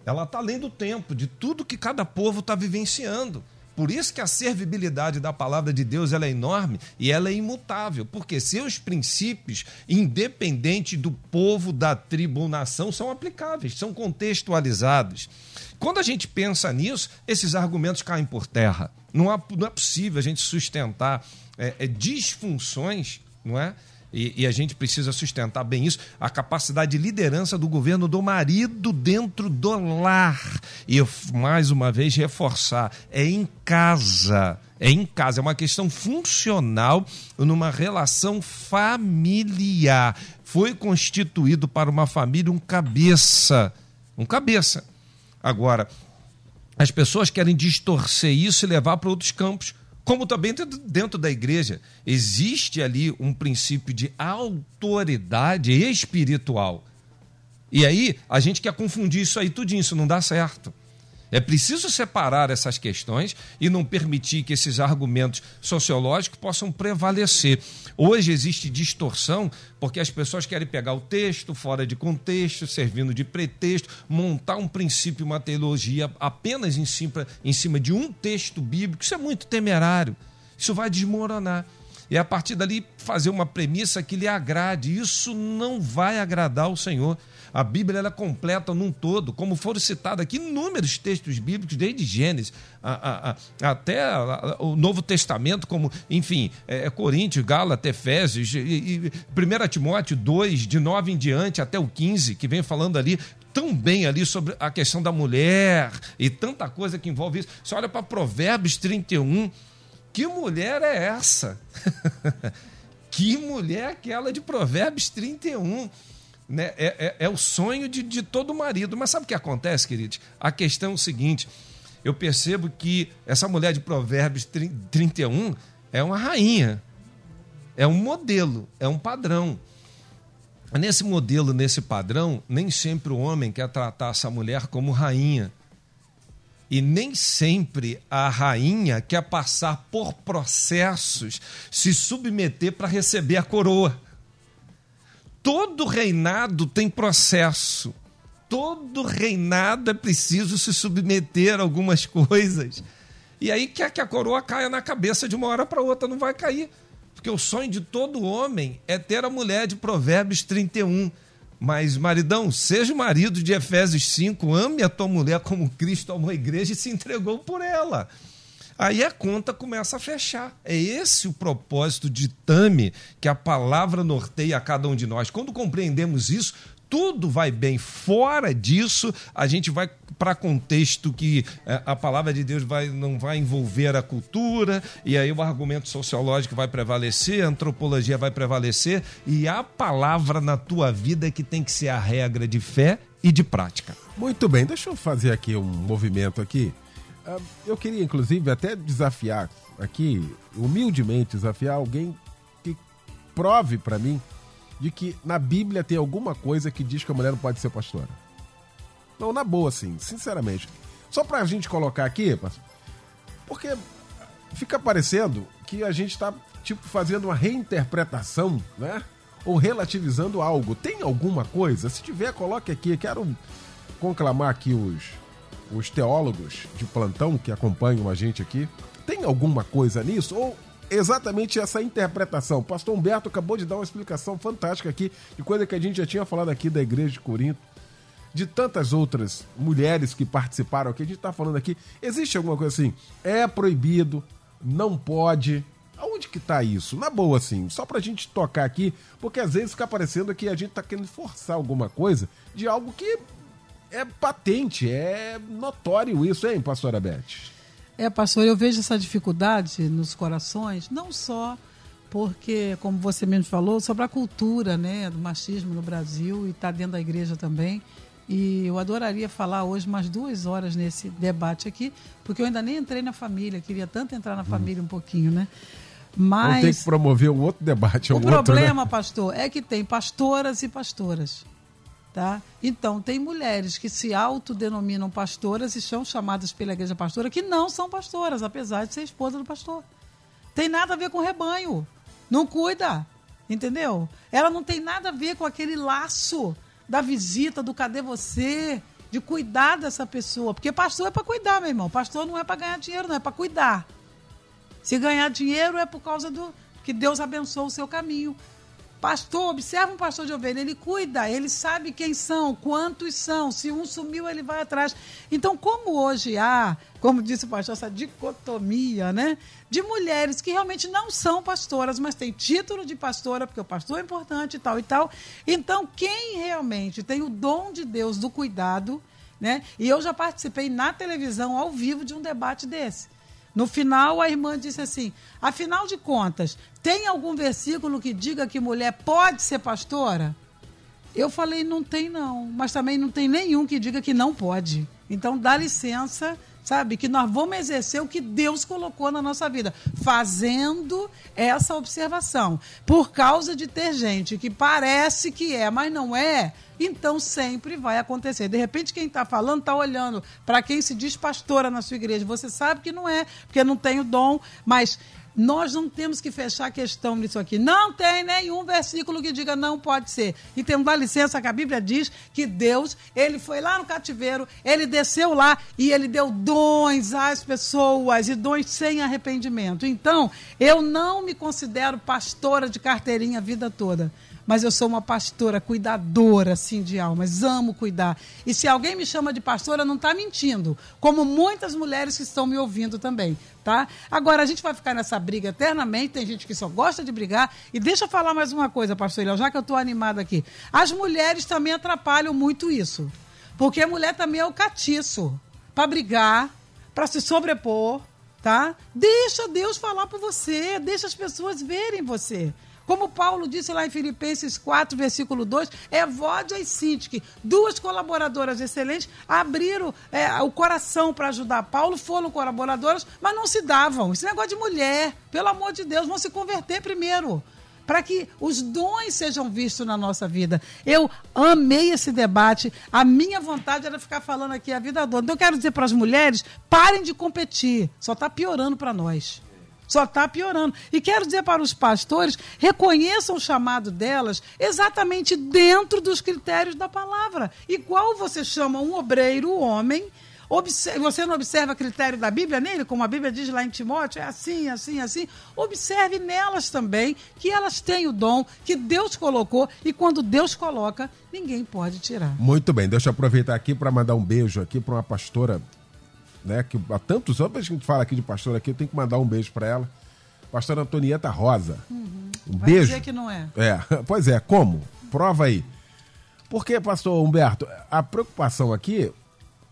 Ela está além do tempo, de tudo que cada povo está vivenciando. Por isso que a servibilidade da palavra de Deus ela é enorme e ela é imutável, porque seus princípios, independente do povo, da tribo ou nação, são aplicáveis, são contextualizados. Quando a gente pensa nisso, esses argumentos caem por terra. Não, não é possível a gente sustentar é, é, disfunções, não é? E, e, a gente precisa sustentar bem isso, a capacidade de liderança do governo do marido dentro do lar. E eu, mais uma vez, reforçar: é em casa. É em casa, é uma questão funcional numa relação familiar. Foi constituído para uma família um cabeça. Um cabeça. Agora, as pessoas querem distorcer isso e levar para outros campos como também dentro da igreja existe ali um princípio de autoridade espiritual. E aí a gente quer confundir isso aí tudinho, isso não dá certo. É preciso separar essas questões e não permitir que esses argumentos sociológicos possam prevalecer. Hoje existe distorção porque as pessoas querem pegar o texto fora de contexto, servindo de pretexto, montar um princípio, uma teologia apenas em cima, em cima de um texto bíblico. Isso é muito temerário. Isso vai desmoronar. E a partir dali fazer uma premissa que lhe agrade. Isso não vai agradar o Senhor. A Bíblia ela é completa num todo, como foram citados aqui inúmeros textos bíblicos, desde Gênesis a, a, a, até o Novo Testamento, como, enfim, é, é Coríntios, Gálatas, Efésios, e, e 1 Timóteo 2, de 9 em diante até o 15, que vem falando ali tão bem ali sobre a questão da mulher e tanta coisa que envolve isso. Você olha para Provérbios 31, que mulher é essa? que mulher é aquela de Provérbios 31? né, é, é, é, o sonho de, de todo marido. Mas sabe o que acontece, queridos? A questão é o seguinte: eu percebo que essa mulher de Provérbios 31 é uma rainha, é um modelo, é um padrão. Nesse modelo, nesse padrão, nem sempre o homem quer tratar essa mulher como rainha. E nem sempre a rainha quer passar por processos, se submeter para receber a coroa todo reinado tem processo. Todo reinado é preciso se submeter a algumas coisas. E aí quer que a coroa caia na cabeça de uma hora para outra, não vai cair. Porque o sonho de todo homem é ter a mulher de Provérbios 31. Mas, maridão, seja o marido de Efésios 5, ame a tua mulher como Cristo amou a igreja e se entregou por ela. Aí a conta começa a fechar. É esse o propósito de Tame que a palavra norteia a cada um de nós. Quando compreendemos isso, tudo vai bem. Fora disso, a gente vai para contexto que é, a palavra de Deus vai, não vai envolver a cultura, e aí o argumento sociológico vai prevalecer, a antropologia vai prevalecer, e a palavra na tua vida que tem que ser a regra de fé e de prática. Muito bem, deixa eu fazer aqui um movimento aqui. Ah, eu queria, inclusive, até desafiar aqui, humildemente desafiar alguém que prove para mim de que na Bíblia tem alguma coisa que diz que a mulher não pode ser pastora. Não, na boa, sim, sinceramente. Só pra gente colocar aqui, porque fica parecendo que a gente tá, tipo, fazendo uma reinterpretação, né? ou relativizando algo. Tem alguma coisa? Se tiver, coloque aqui. Quero conclamar aqui os, os teólogos de plantão que acompanham a gente aqui. Tem alguma coisa nisso? Ou exatamente essa interpretação? Pastor Humberto acabou de dar uma explicação fantástica aqui de coisa que a gente já tinha falado aqui da igreja de Corinto de tantas outras mulheres que participaram aqui, a gente está falando aqui, existe alguma coisa assim? É proibido, não pode. Aonde que tá isso? Na boa, assim, só pra gente tocar aqui, porque às vezes fica parecendo que a gente tá querendo forçar alguma coisa de algo que é patente, é notório isso, hein, pastora Beth? É, pastor, eu vejo essa dificuldade nos corações, não só porque, como você mesmo falou, sobre a cultura né, do machismo no Brasil e está dentro da igreja também. E eu adoraria falar hoje mais duas horas nesse debate aqui, porque eu ainda nem entrei na família, queria tanto entrar na família um pouquinho, né? Mas. Ter que promover um outro debate. O um problema, outro, né? pastor, é que tem pastoras e pastoras. Tá? Então, tem mulheres que se autodenominam pastoras e são chamadas pela igreja pastora que não são pastoras, apesar de ser esposa do pastor. Tem nada a ver com rebanho. Não cuida. Entendeu? Ela não tem nada a ver com aquele laço da visita, do cadê você, de cuidar dessa pessoa. Porque pastor é para cuidar, meu irmão. Pastor não é para ganhar dinheiro, não, é para cuidar. Se ganhar dinheiro é por causa do que Deus abençoe o seu caminho. Pastor, observa um pastor de ovelha, ele cuida, ele sabe quem são, quantos são, se um sumiu, ele vai atrás. Então, como hoje há, como disse o pastor, essa dicotomia, né? De mulheres que realmente não são pastoras, mas têm título de pastora, porque o pastor é importante e tal e tal. Então, quem realmente tem o dom de Deus do cuidado, né? E eu já participei na televisão, ao vivo, de um debate desse. No final, a irmã disse assim: afinal de contas, tem algum versículo que diga que mulher pode ser pastora? Eu falei: não tem, não. Mas também não tem nenhum que diga que não pode. Então, dá licença sabe? Que nós vamos exercer o que Deus colocou na nossa vida, fazendo essa observação. Por causa de ter gente que parece que é, mas não é, então sempre vai acontecer. De repente, quem está falando está olhando para quem se diz pastora na sua igreja. Você sabe que não é, porque não tem o dom, mas nós não temos que fechar a questão nisso aqui. Não tem nenhum versículo que diga não pode ser. E temos uma licença que a Bíblia diz que Deus, ele foi lá no cativeiro, ele desceu lá e ele deu dons às pessoas e dons sem arrependimento. Então, eu não me considero pastora de carteirinha a vida toda mas eu sou uma pastora cuidadora, assim, de almas. Amo cuidar. E se alguém me chama de pastora, não está mentindo. Como muitas mulheres que estão me ouvindo também, tá? Agora, a gente vai ficar nessa briga eternamente. Tem gente que só gosta de brigar. E deixa eu falar mais uma coisa, pastor Eliel, já que eu estou animada aqui. As mulheres também atrapalham muito isso. Porque a mulher também é o catiço. Para brigar, para se sobrepor, tá? Deixa Deus falar por você. Deixa as pessoas verem você. Como Paulo disse lá em Filipenses 4, versículo 2, Evódia e Sintique, duas colaboradoras excelentes, abriram é, o coração para ajudar Paulo, foram colaboradoras, mas não se davam. Esse negócio de mulher, pelo amor de Deus, vão se converter primeiro para que os dons sejam vistos na nossa vida. Eu amei esse debate. A minha vontade era ficar falando aqui a vida toda. Então, eu quero dizer para as mulheres: parem de competir. Só está piorando para nós. Só está piorando. E quero dizer para os pastores: reconheçam o chamado delas exatamente dentro dos critérios da palavra. Igual você chama um obreiro, homem. Você não observa critério da Bíblia nele, como a Bíblia diz lá em Timóteo, é assim, assim, assim. Observe nelas também que elas têm o dom que Deus colocou e quando Deus coloca, ninguém pode tirar. Muito bem, deixa eu aproveitar aqui para mandar um beijo aqui para uma pastora né? Que há tantos anos que a gente fala aqui de pastor aqui, eu tenho que mandar um beijo para ela. Pastora Antonieta Rosa. Uhum. Um Vai beijo. dizer que não é. É, pois é, como? Prova aí. Porque, pastor Humberto, a preocupação aqui,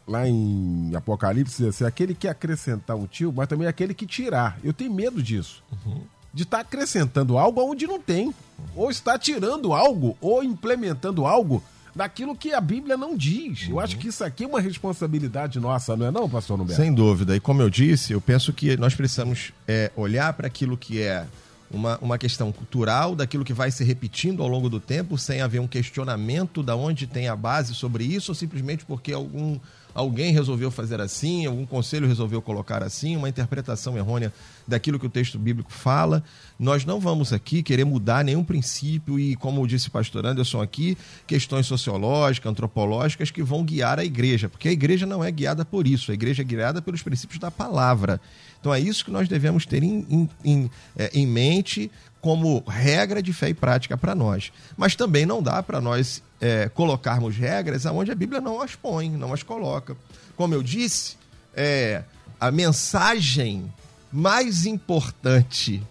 lá em Apocalipse, é ser aquele que acrescentar um tio, mas também aquele que tirar. Eu tenho medo disso. Uhum. De estar tá acrescentando algo onde não tem. Ou está tirando algo, ou implementando algo daquilo que a Bíblia não diz. Eu acho que isso aqui é uma responsabilidade nossa, não é não, pastor Nuberto? Sem dúvida. E como eu disse, eu penso que nós precisamos é, olhar para aquilo que é uma, uma questão cultural, daquilo que vai se repetindo ao longo do tempo, sem haver um questionamento da onde tem a base sobre isso, ou simplesmente porque algum alguém resolveu fazer assim, algum conselho resolveu colocar assim, uma interpretação errônea daquilo que o texto bíblico fala. Nós não vamos aqui querer mudar nenhum princípio e, como disse o pastor Anderson aqui, questões sociológicas, antropológicas que vão guiar a igreja, porque a igreja não é guiada por isso, a igreja é guiada pelos princípios da palavra. Então é isso que nós devemos ter em, em, em, é, em mente como regra de fé e prática para nós. Mas também não dá para nós é, colocarmos regras aonde a Bíblia não as põe, não as coloca. Como eu disse, é, a mensagem mais importante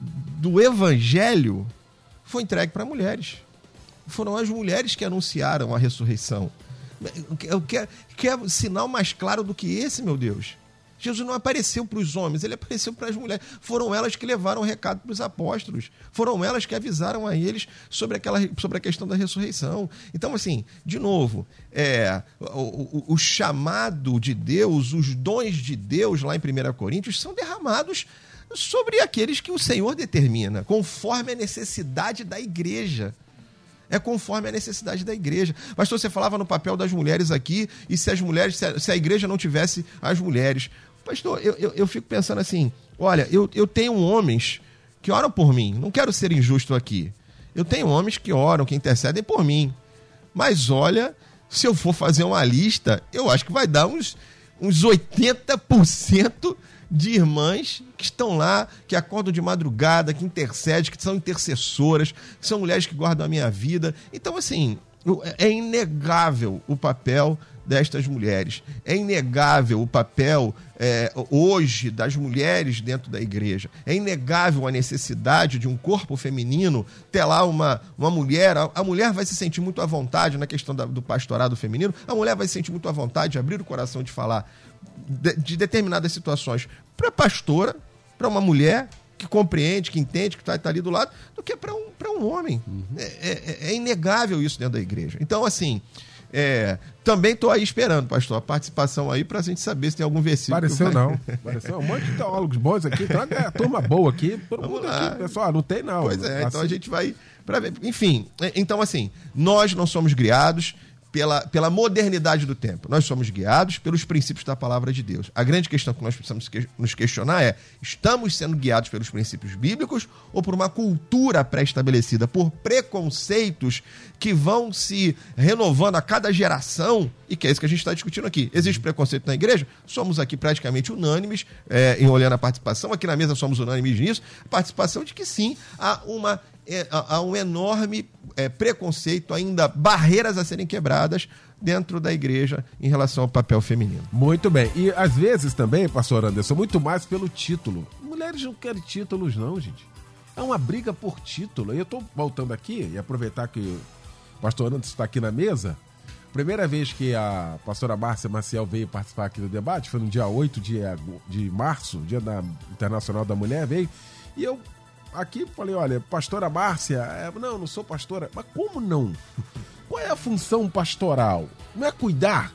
do Evangelho foi entregue para mulheres. Foram as mulheres que anunciaram a ressurreição. Eu quero, quer sinal mais claro do que esse, meu Deus? Jesus não apareceu para os homens, ele apareceu para as mulheres. Foram elas que levaram o recado para os apóstolos. Foram elas que avisaram a eles sobre, aquela, sobre a questão da ressurreição. Então, assim, de novo, é, o, o, o chamado de Deus, os dons de Deus lá em 1 Coríntios são derramados sobre aqueles que o Senhor determina, conforme a necessidade da igreja é conforme a necessidade da igreja. Pastor, você falava no papel das mulheres aqui, e se as mulheres, se a, se a igreja não tivesse as mulheres. Pastor, eu, eu, eu fico pensando assim: olha, eu, eu tenho homens que oram por mim, não quero ser injusto aqui. Eu tenho homens que oram, que intercedem por mim. Mas olha, se eu for fazer uma lista, eu acho que vai dar uns, uns 80% de irmãs que estão lá, que acordam de madrugada, que intercedem, que são intercessoras, que são mulheres que guardam a minha vida. Então, assim, é inegável o papel destas mulheres. É inegável o papel é, hoje das mulheres dentro da igreja. É inegável a necessidade de um corpo feminino ter lá uma, uma mulher. A, a mulher vai se sentir muito à vontade na questão da, do pastorado feminino, a mulher vai se sentir muito à vontade de abrir o coração de falar de, de determinadas situações para pastora, para uma mulher que compreende, que entende, que está tá ali do lado, do que para um, um homem. Uhum. É, é, é, inegável isso dentro da igreja. Então, assim, é, também estou aí esperando, pastor, a participação aí para a gente saber se tem algum versículo. Pareceu vai... não. Pareceu um monte de teólogos bons aqui. Então, é turma boa aqui. Todo mundo aqui, pessoal, não tem não. Pois é, assim... então a gente vai para ver. Enfim, é, então assim, nós não somos criados pela, pela modernidade do tempo. Nós somos guiados pelos princípios da palavra de Deus. A grande questão que nós precisamos nos questionar é: estamos sendo guiados pelos princípios bíblicos ou por uma cultura pré-estabelecida, por preconceitos que vão se renovando a cada geração? E que é isso que a gente está discutindo aqui. Existe preconceito na igreja? Somos aqui praticamente unânimes é, em olhando a participação. Aqui na mesa somos unânimes nisso. Participação de que sim, há uma há um enorme é, preconceito, ainda barreiras a serem quebradas dentro da igreja em relação ao papel feminino. Muito bem. E às vezes também, pastor Anderson, muito mais pelo título. Mulheres não querem títulos, não, gente. É uma briga por título. E eu estou voltando aqui e aproveitar que o pastor Anderson está aqui na mesa. Primeira vez que a pastora Márcia Maciel veio participar aqui do debate foi no dia 8 de, de março, Dia da Internacional da Mulher, veio. E eu aqui falei, olha, pastora Márcia, é, não, não sou pastora. Mas como não? Qual é a função pastoral? Não é cuidar?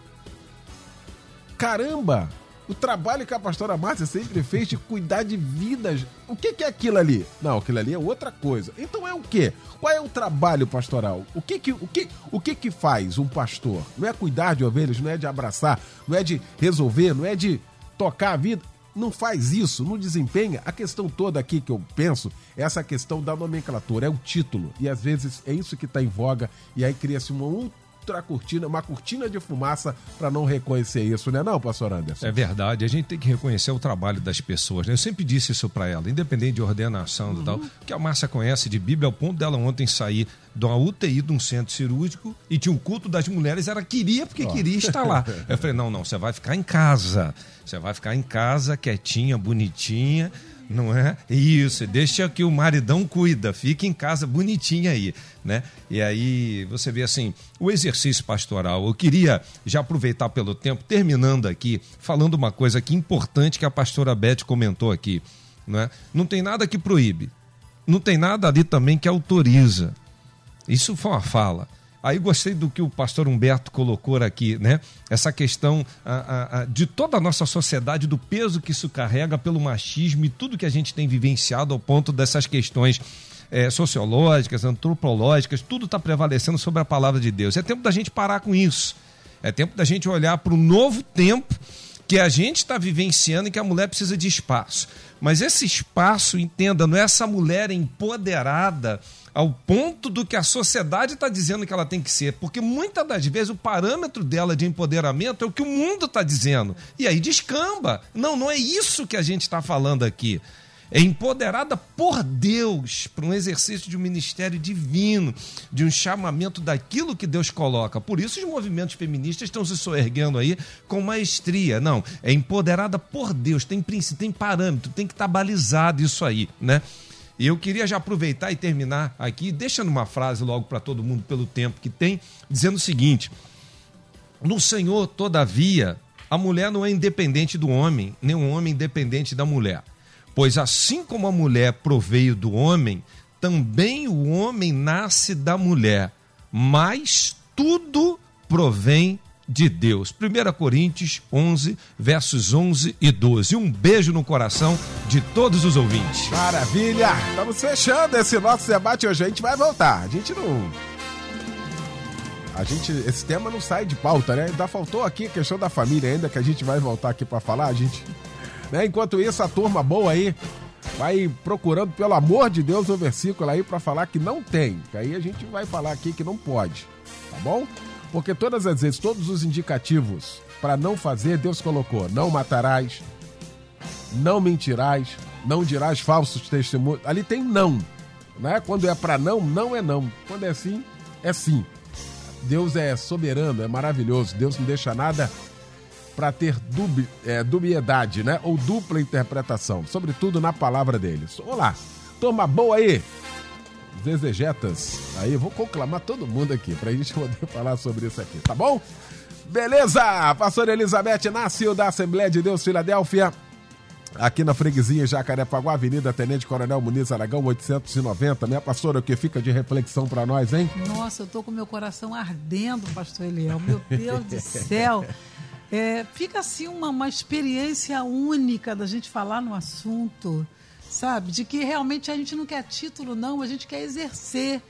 Caramba! O trabalho que a pastora Márcia sempre fez de cuidar de vidas. O que, que é aquilo ali? Não, aquilo ali é outra coisa. Então é o quê? Qual é o trabalho pastoral? O que que, o que, o que, que faz um pastor? Não é cuidar de ovelhas, não é de abraçar, não é de resolver, não é de tocar a vida não faz isso, não desempenha. A questão toda aqui que eu penso é essa questão da nomenclatura, é o título. E às vezes é isso que está em voga, e aí cria-se uma outra cortina, uma cortina de fumaça para não reconhecer isso, né, não, pastor Anderson? É verdade, a gente tem que reconhecer o trabalho das pessoas. Né? Eu sempre disse isso para ela, independente de ordenação uhum. e tal, que a Márcia conhece de Bíblia ao ponto dela ontem sair de uma UTI de um centro cirúrgico e tinha um culto das mulheres, ela queria porque oh. queria estar lá. Eu falei, não, não, você vai ficar em casa. Você vai ficar em casa, quietinha, bonitinha, não é? Isso, deixa que o maridão cuida, fique em casa bonitinha aí, né? E aí você vê assim, o exercício pastoral. Eu queria já aproveitar pelo tempo, terminando aqui, falando uma coisa aqui importante que a pastora Beth comentou aqui, não é? Não tem nada que proíbe. Não tem nada ali também que autoriza. Isso foi uma fala. Aí gostei do que o pastor Humberto colocou aqui, né? Essa questão a, a, de toda a nossa sociedade, do peso que isso carrega pelo machismo e tudo que a gente tem vivenciado ao ponto dessas questões é, sociológicas, antropológicas, tudo está prevalecendo sobre a palavra de Deus. É tempo da gente parar com isso. É tempo da gente olhar para o novo tempo que a gente está vivenciando e que a mulher precisa de espaço. Mas esse espaço, entenda, não é essa mulher empoderada ao ponto do que a sociedade está dizendo que ela tem que ser, porque muitas das vezes o parâmetro dela de empoderamento é o que o mundo está dizendo. E aí descamba. Não, não é isso que a gente está falando aqui é empoderada por Deus para um exercício de um ministério divino, de um chamamento daquilo que Deus coloca. Por isso os movimentos feministas estão se soerguendo aí com maestria. Não, é empoderada por Deus, tem princípio, tem parâmetro, tem que estar balizado isso aí, né? E eu queria já aproveitar e terminar aqui, deixando uma frase logo para todo mundo pelo tempo que tem, dizendo o seguinte: No Senhor, todavia, a mulher não é independente do homem, nem o homem independente da mulher. Pois assim como a mulher proveio do homem, também o homem nasce da mulher, mas tudo provém de Deus. 1 Coríntios 11, versos 11 e 12. Um beijo no coração de todos os ouvintes. Maravilha! Estamos fechando esse nosso debate hoje. A gente vai voltar. A gente não. A gente, esse tema não sai de pauta, né? Ainda faltou aqui a questão da família ainda que a gente vai voltar aqui para falar. A gente né? Enquanto isso, a turma boa aí vai procurando, pelo amor de Deus, o versículo aí para falar que não tem. Que aí a gente vai falar aqui que não pode, tá bom? Porque todas as vezes, todos os indicativos para não fazer, Deus colocou: não matarás, não mentirás, não dirás falsos testemunhos. Ali tem não, né? Quando é para não, não é não. Quando é sim, é sim. Deus é soberano, é maravilhoso. Deus não deixa nada para ter dubi, é, dubiedade, né? Ou dupla interpretação, sobretudo na palavra deles. Vamos lá, toma boa aí, os exegetas. Aí eu vou conclamar todo mundo aqui para a gente poder falar sobre isso aqui, tá bom? Beleza! Pastor Elizabeth Nasceu da Assembleia de Deus Filadélfia. Aqui na freguesia Jacarepaguá, Avenida Tenente Coronel Muniz Aragão, 890. Minha pastora, o que fica de reflexão para nós, hein? Nossa, eu tô com meu coração ardendo, pastor Eliel. Meu Deus do céu. É, fica assim uma, uma experiência única da gente falar no assunto, sabe? De que realmente a gente não quer título, não, a gente quer exercer.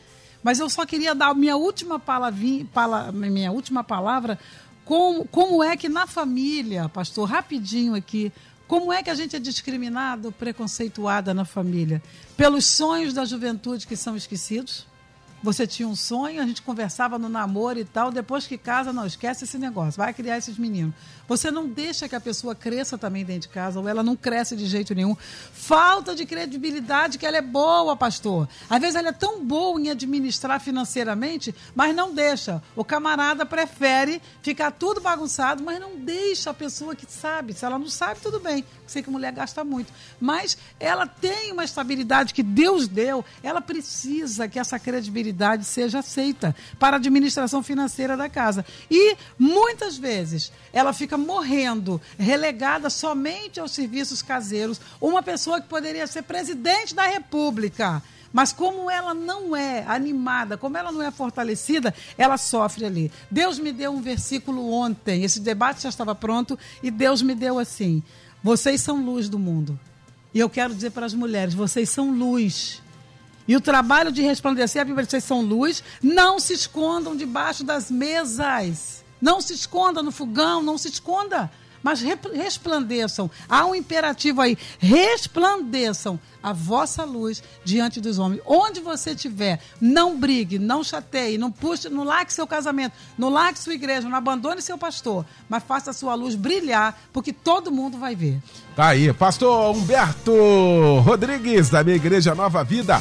Mas eu só queria dar minha última, palavrinha, pala, minha última palavra, como, como é que na família, pastor, rapidinho aqui, como é que a gente é discriminado, preconceituada na família? Pelos sonhos da juventude que são esquecidos? Você tinha um sonho, a gente conversava no namoro e tal, depois que casa, não, esquece esse negócio, vai criar esses meninos. Você não deixa que a pessoa cresça também dentro de casa, ou ela não cresce de jeito nenhum. Falta de credibilidade que ela é boa, pastor. Às vezes ela é tão boa em administrar financeiramente, mas não deixa. O camarada prefere ficar tudo bagunçado, mas não deixa a pessoa que sabe. Se ela não sabe, tudo bem. Sei que mulher gasta muito. Mas ela tem uma estabilidade que Deus deu, ela precisa que essa credibilidade seja aceita para a administração financeira da casa. E muitas vezes ela fica morrendo, relegada somente aos serviços caseiros, uma pessoa que poderia ser presidente da República. Mas como ela não é animada, como ela não é fortalecida, ela sofre ali. Deus me deu um versículo ontem, esse debate já estava pronto, e Deus me deu assim: vocês são luz do mundo. E eu quero dizer para as mulheres: vocês são luz. E o trabalho de resplandecer, a Bíblia vocês são luz, não se escondam debaixo das mesas. Não se esconda no fogão, não se esconda. Mas resplandeçam. Há um imperativo aí. Resplandeçam a vossa luz diante dos homens. Onde você estiver, não brigue, não chateie, não puxe, não largue seu casamento, não largue sua igreja, não abandone seu pastor, mas faça a sua luz brilhar, porque todo mundo vai ver. Tá aí, pastor Humberto Rodrigues, da minha igreja Nova Vida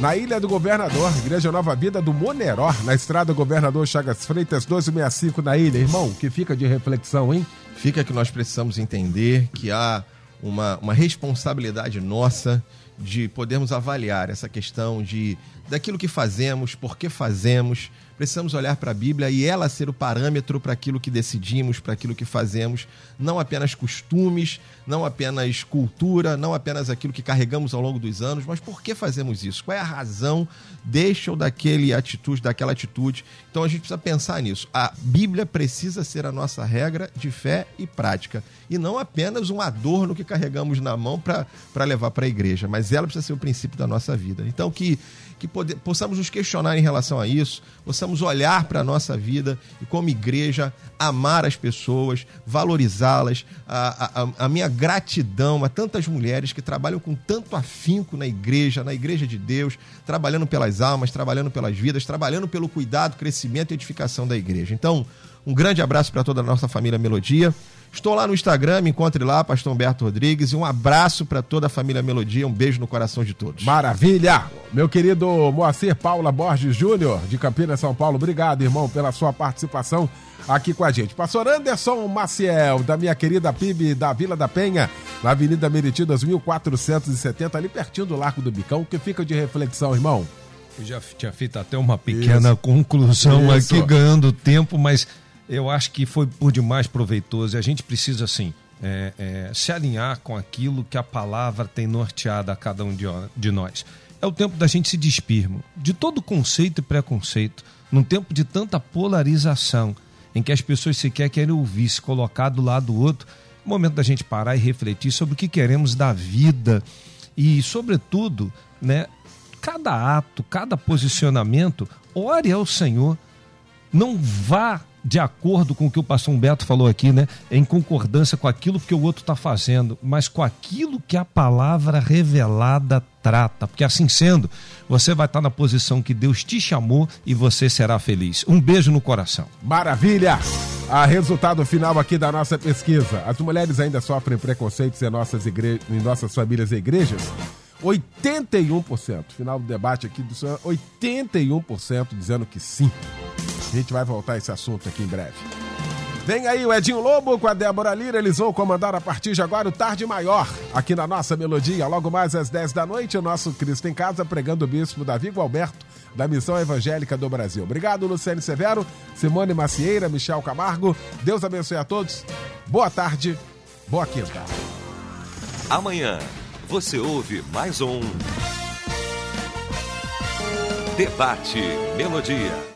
na Ilha do Governador, Igreja Nova Vida do Moneró, na estrada Governador Chagas Freitas, 1265 na ilha. Irmão, que fica de reflexão, hein? Fica que nós precisamos entender que há uma, uma responsabilidade nossa de podermos avaliar essa questão de daquilo que fazemos, por que fazemos, precisamos olhar para a Bíblia e ela ser o parâmetro para aquilo que decidimos, para aquilo que fazemos, não apenas costumes, não apenas cultura, não apenas aquilo que carregamos ao longo dos anos, mas por que fazemos isso? Qual é a razão deste ou daquele atitude, daquela atitude? Então a gente precisa pensar nisso. A Bíblia precisa ser a nossa regra de fé e prática, e não apenas um adorno que carregamos na mão para levar para a igreja, mas ela precisa ser o princípio da nossa vida. Então, que, que possamos nos questionar em relação a isso, possamos olhar para a nossa vida e, como igreja, amar as pessoas, valorizá-las. A, a, a, minha gratidão a tantas mulheres que trabalham com tanto afinco na igreja, na igreja de Deus, trabalhando pelas almas, trabalhando pelas vidas, trabalhando pelo cuidado, crescimento e edificação da igreja. Então, um grande abraço para toda a nossa família Melodia. Estou lá no Instagram, me encontre lá, Pastor Humberto Rodrigues. E um abraço para toda a família Melodia. Um beijo no coração de todos. Maravilha! Meu querido Moacir Paula Borges Júnior, de Campinas, São Paulo. Obrigado, irmão, pela sua participação aqui com a gente. Pastor Anderson Maciel, da minha querida PIB da Vila da Penha, na Avenida Meritidas, 1470, ali pertinho do Largo do Bicão. que fica de reflexão, irmão? Eu já tinha feito até uma pequena Isso. conclusão Isso. aqui, ganhando tempo, mas eu acho que foi por demais proveitoso e a gente precisa, assim, é, é, se alinhar com aquilo que a palavra tem norteado a cada um de, de nós. É o tempo da gente se despir de todo conceito e preconceito, num tempo de tanta polarização, em que as pessoas sequer querem ouvir, se colocar do lado do outro. É momento da gente parar e refletir sobre o que queremos da vida e, sobretudo, né, cada ato, cada posicionamento, ore ao Senhor. Não vá de acordo com o que o pastor Humberto falou aqui, né? Em concordância com aquilo que o outro está fazendo, mas com aquilo que a palavra revelada trata. Porque assim sendo, você vai estar tá na posição que Deus te chamou e você será feliz. Um beijo no coração. Maravilha! A resultado final aqui da nossa pesquisa. As mulheres ainda sofrem preconceitos em nossas, igre... em nossas famílias e igrejas? 81%. Final do debate aqui do senhor, 81% dizendo que sim. A gente vai voltar a esse assunto aqui em breve. Vem aí o Edinho Lobo com a Débora Lira. Eles vão comandar a partir de agora o Tarde Maior, aqui na nossa melodia. Logo mais às 10 da noite, o nosso Cristo em Casa, pregando o bispo Davi Gualberto, da Missão Evangélica do Brasil. Obrigado, Luciane Severo, Simone Macieira, Michel Camargo. Deus abençoe a todos. Boa tarde, boa quinta. Amanhã você ouve mais um. Debate Melodia.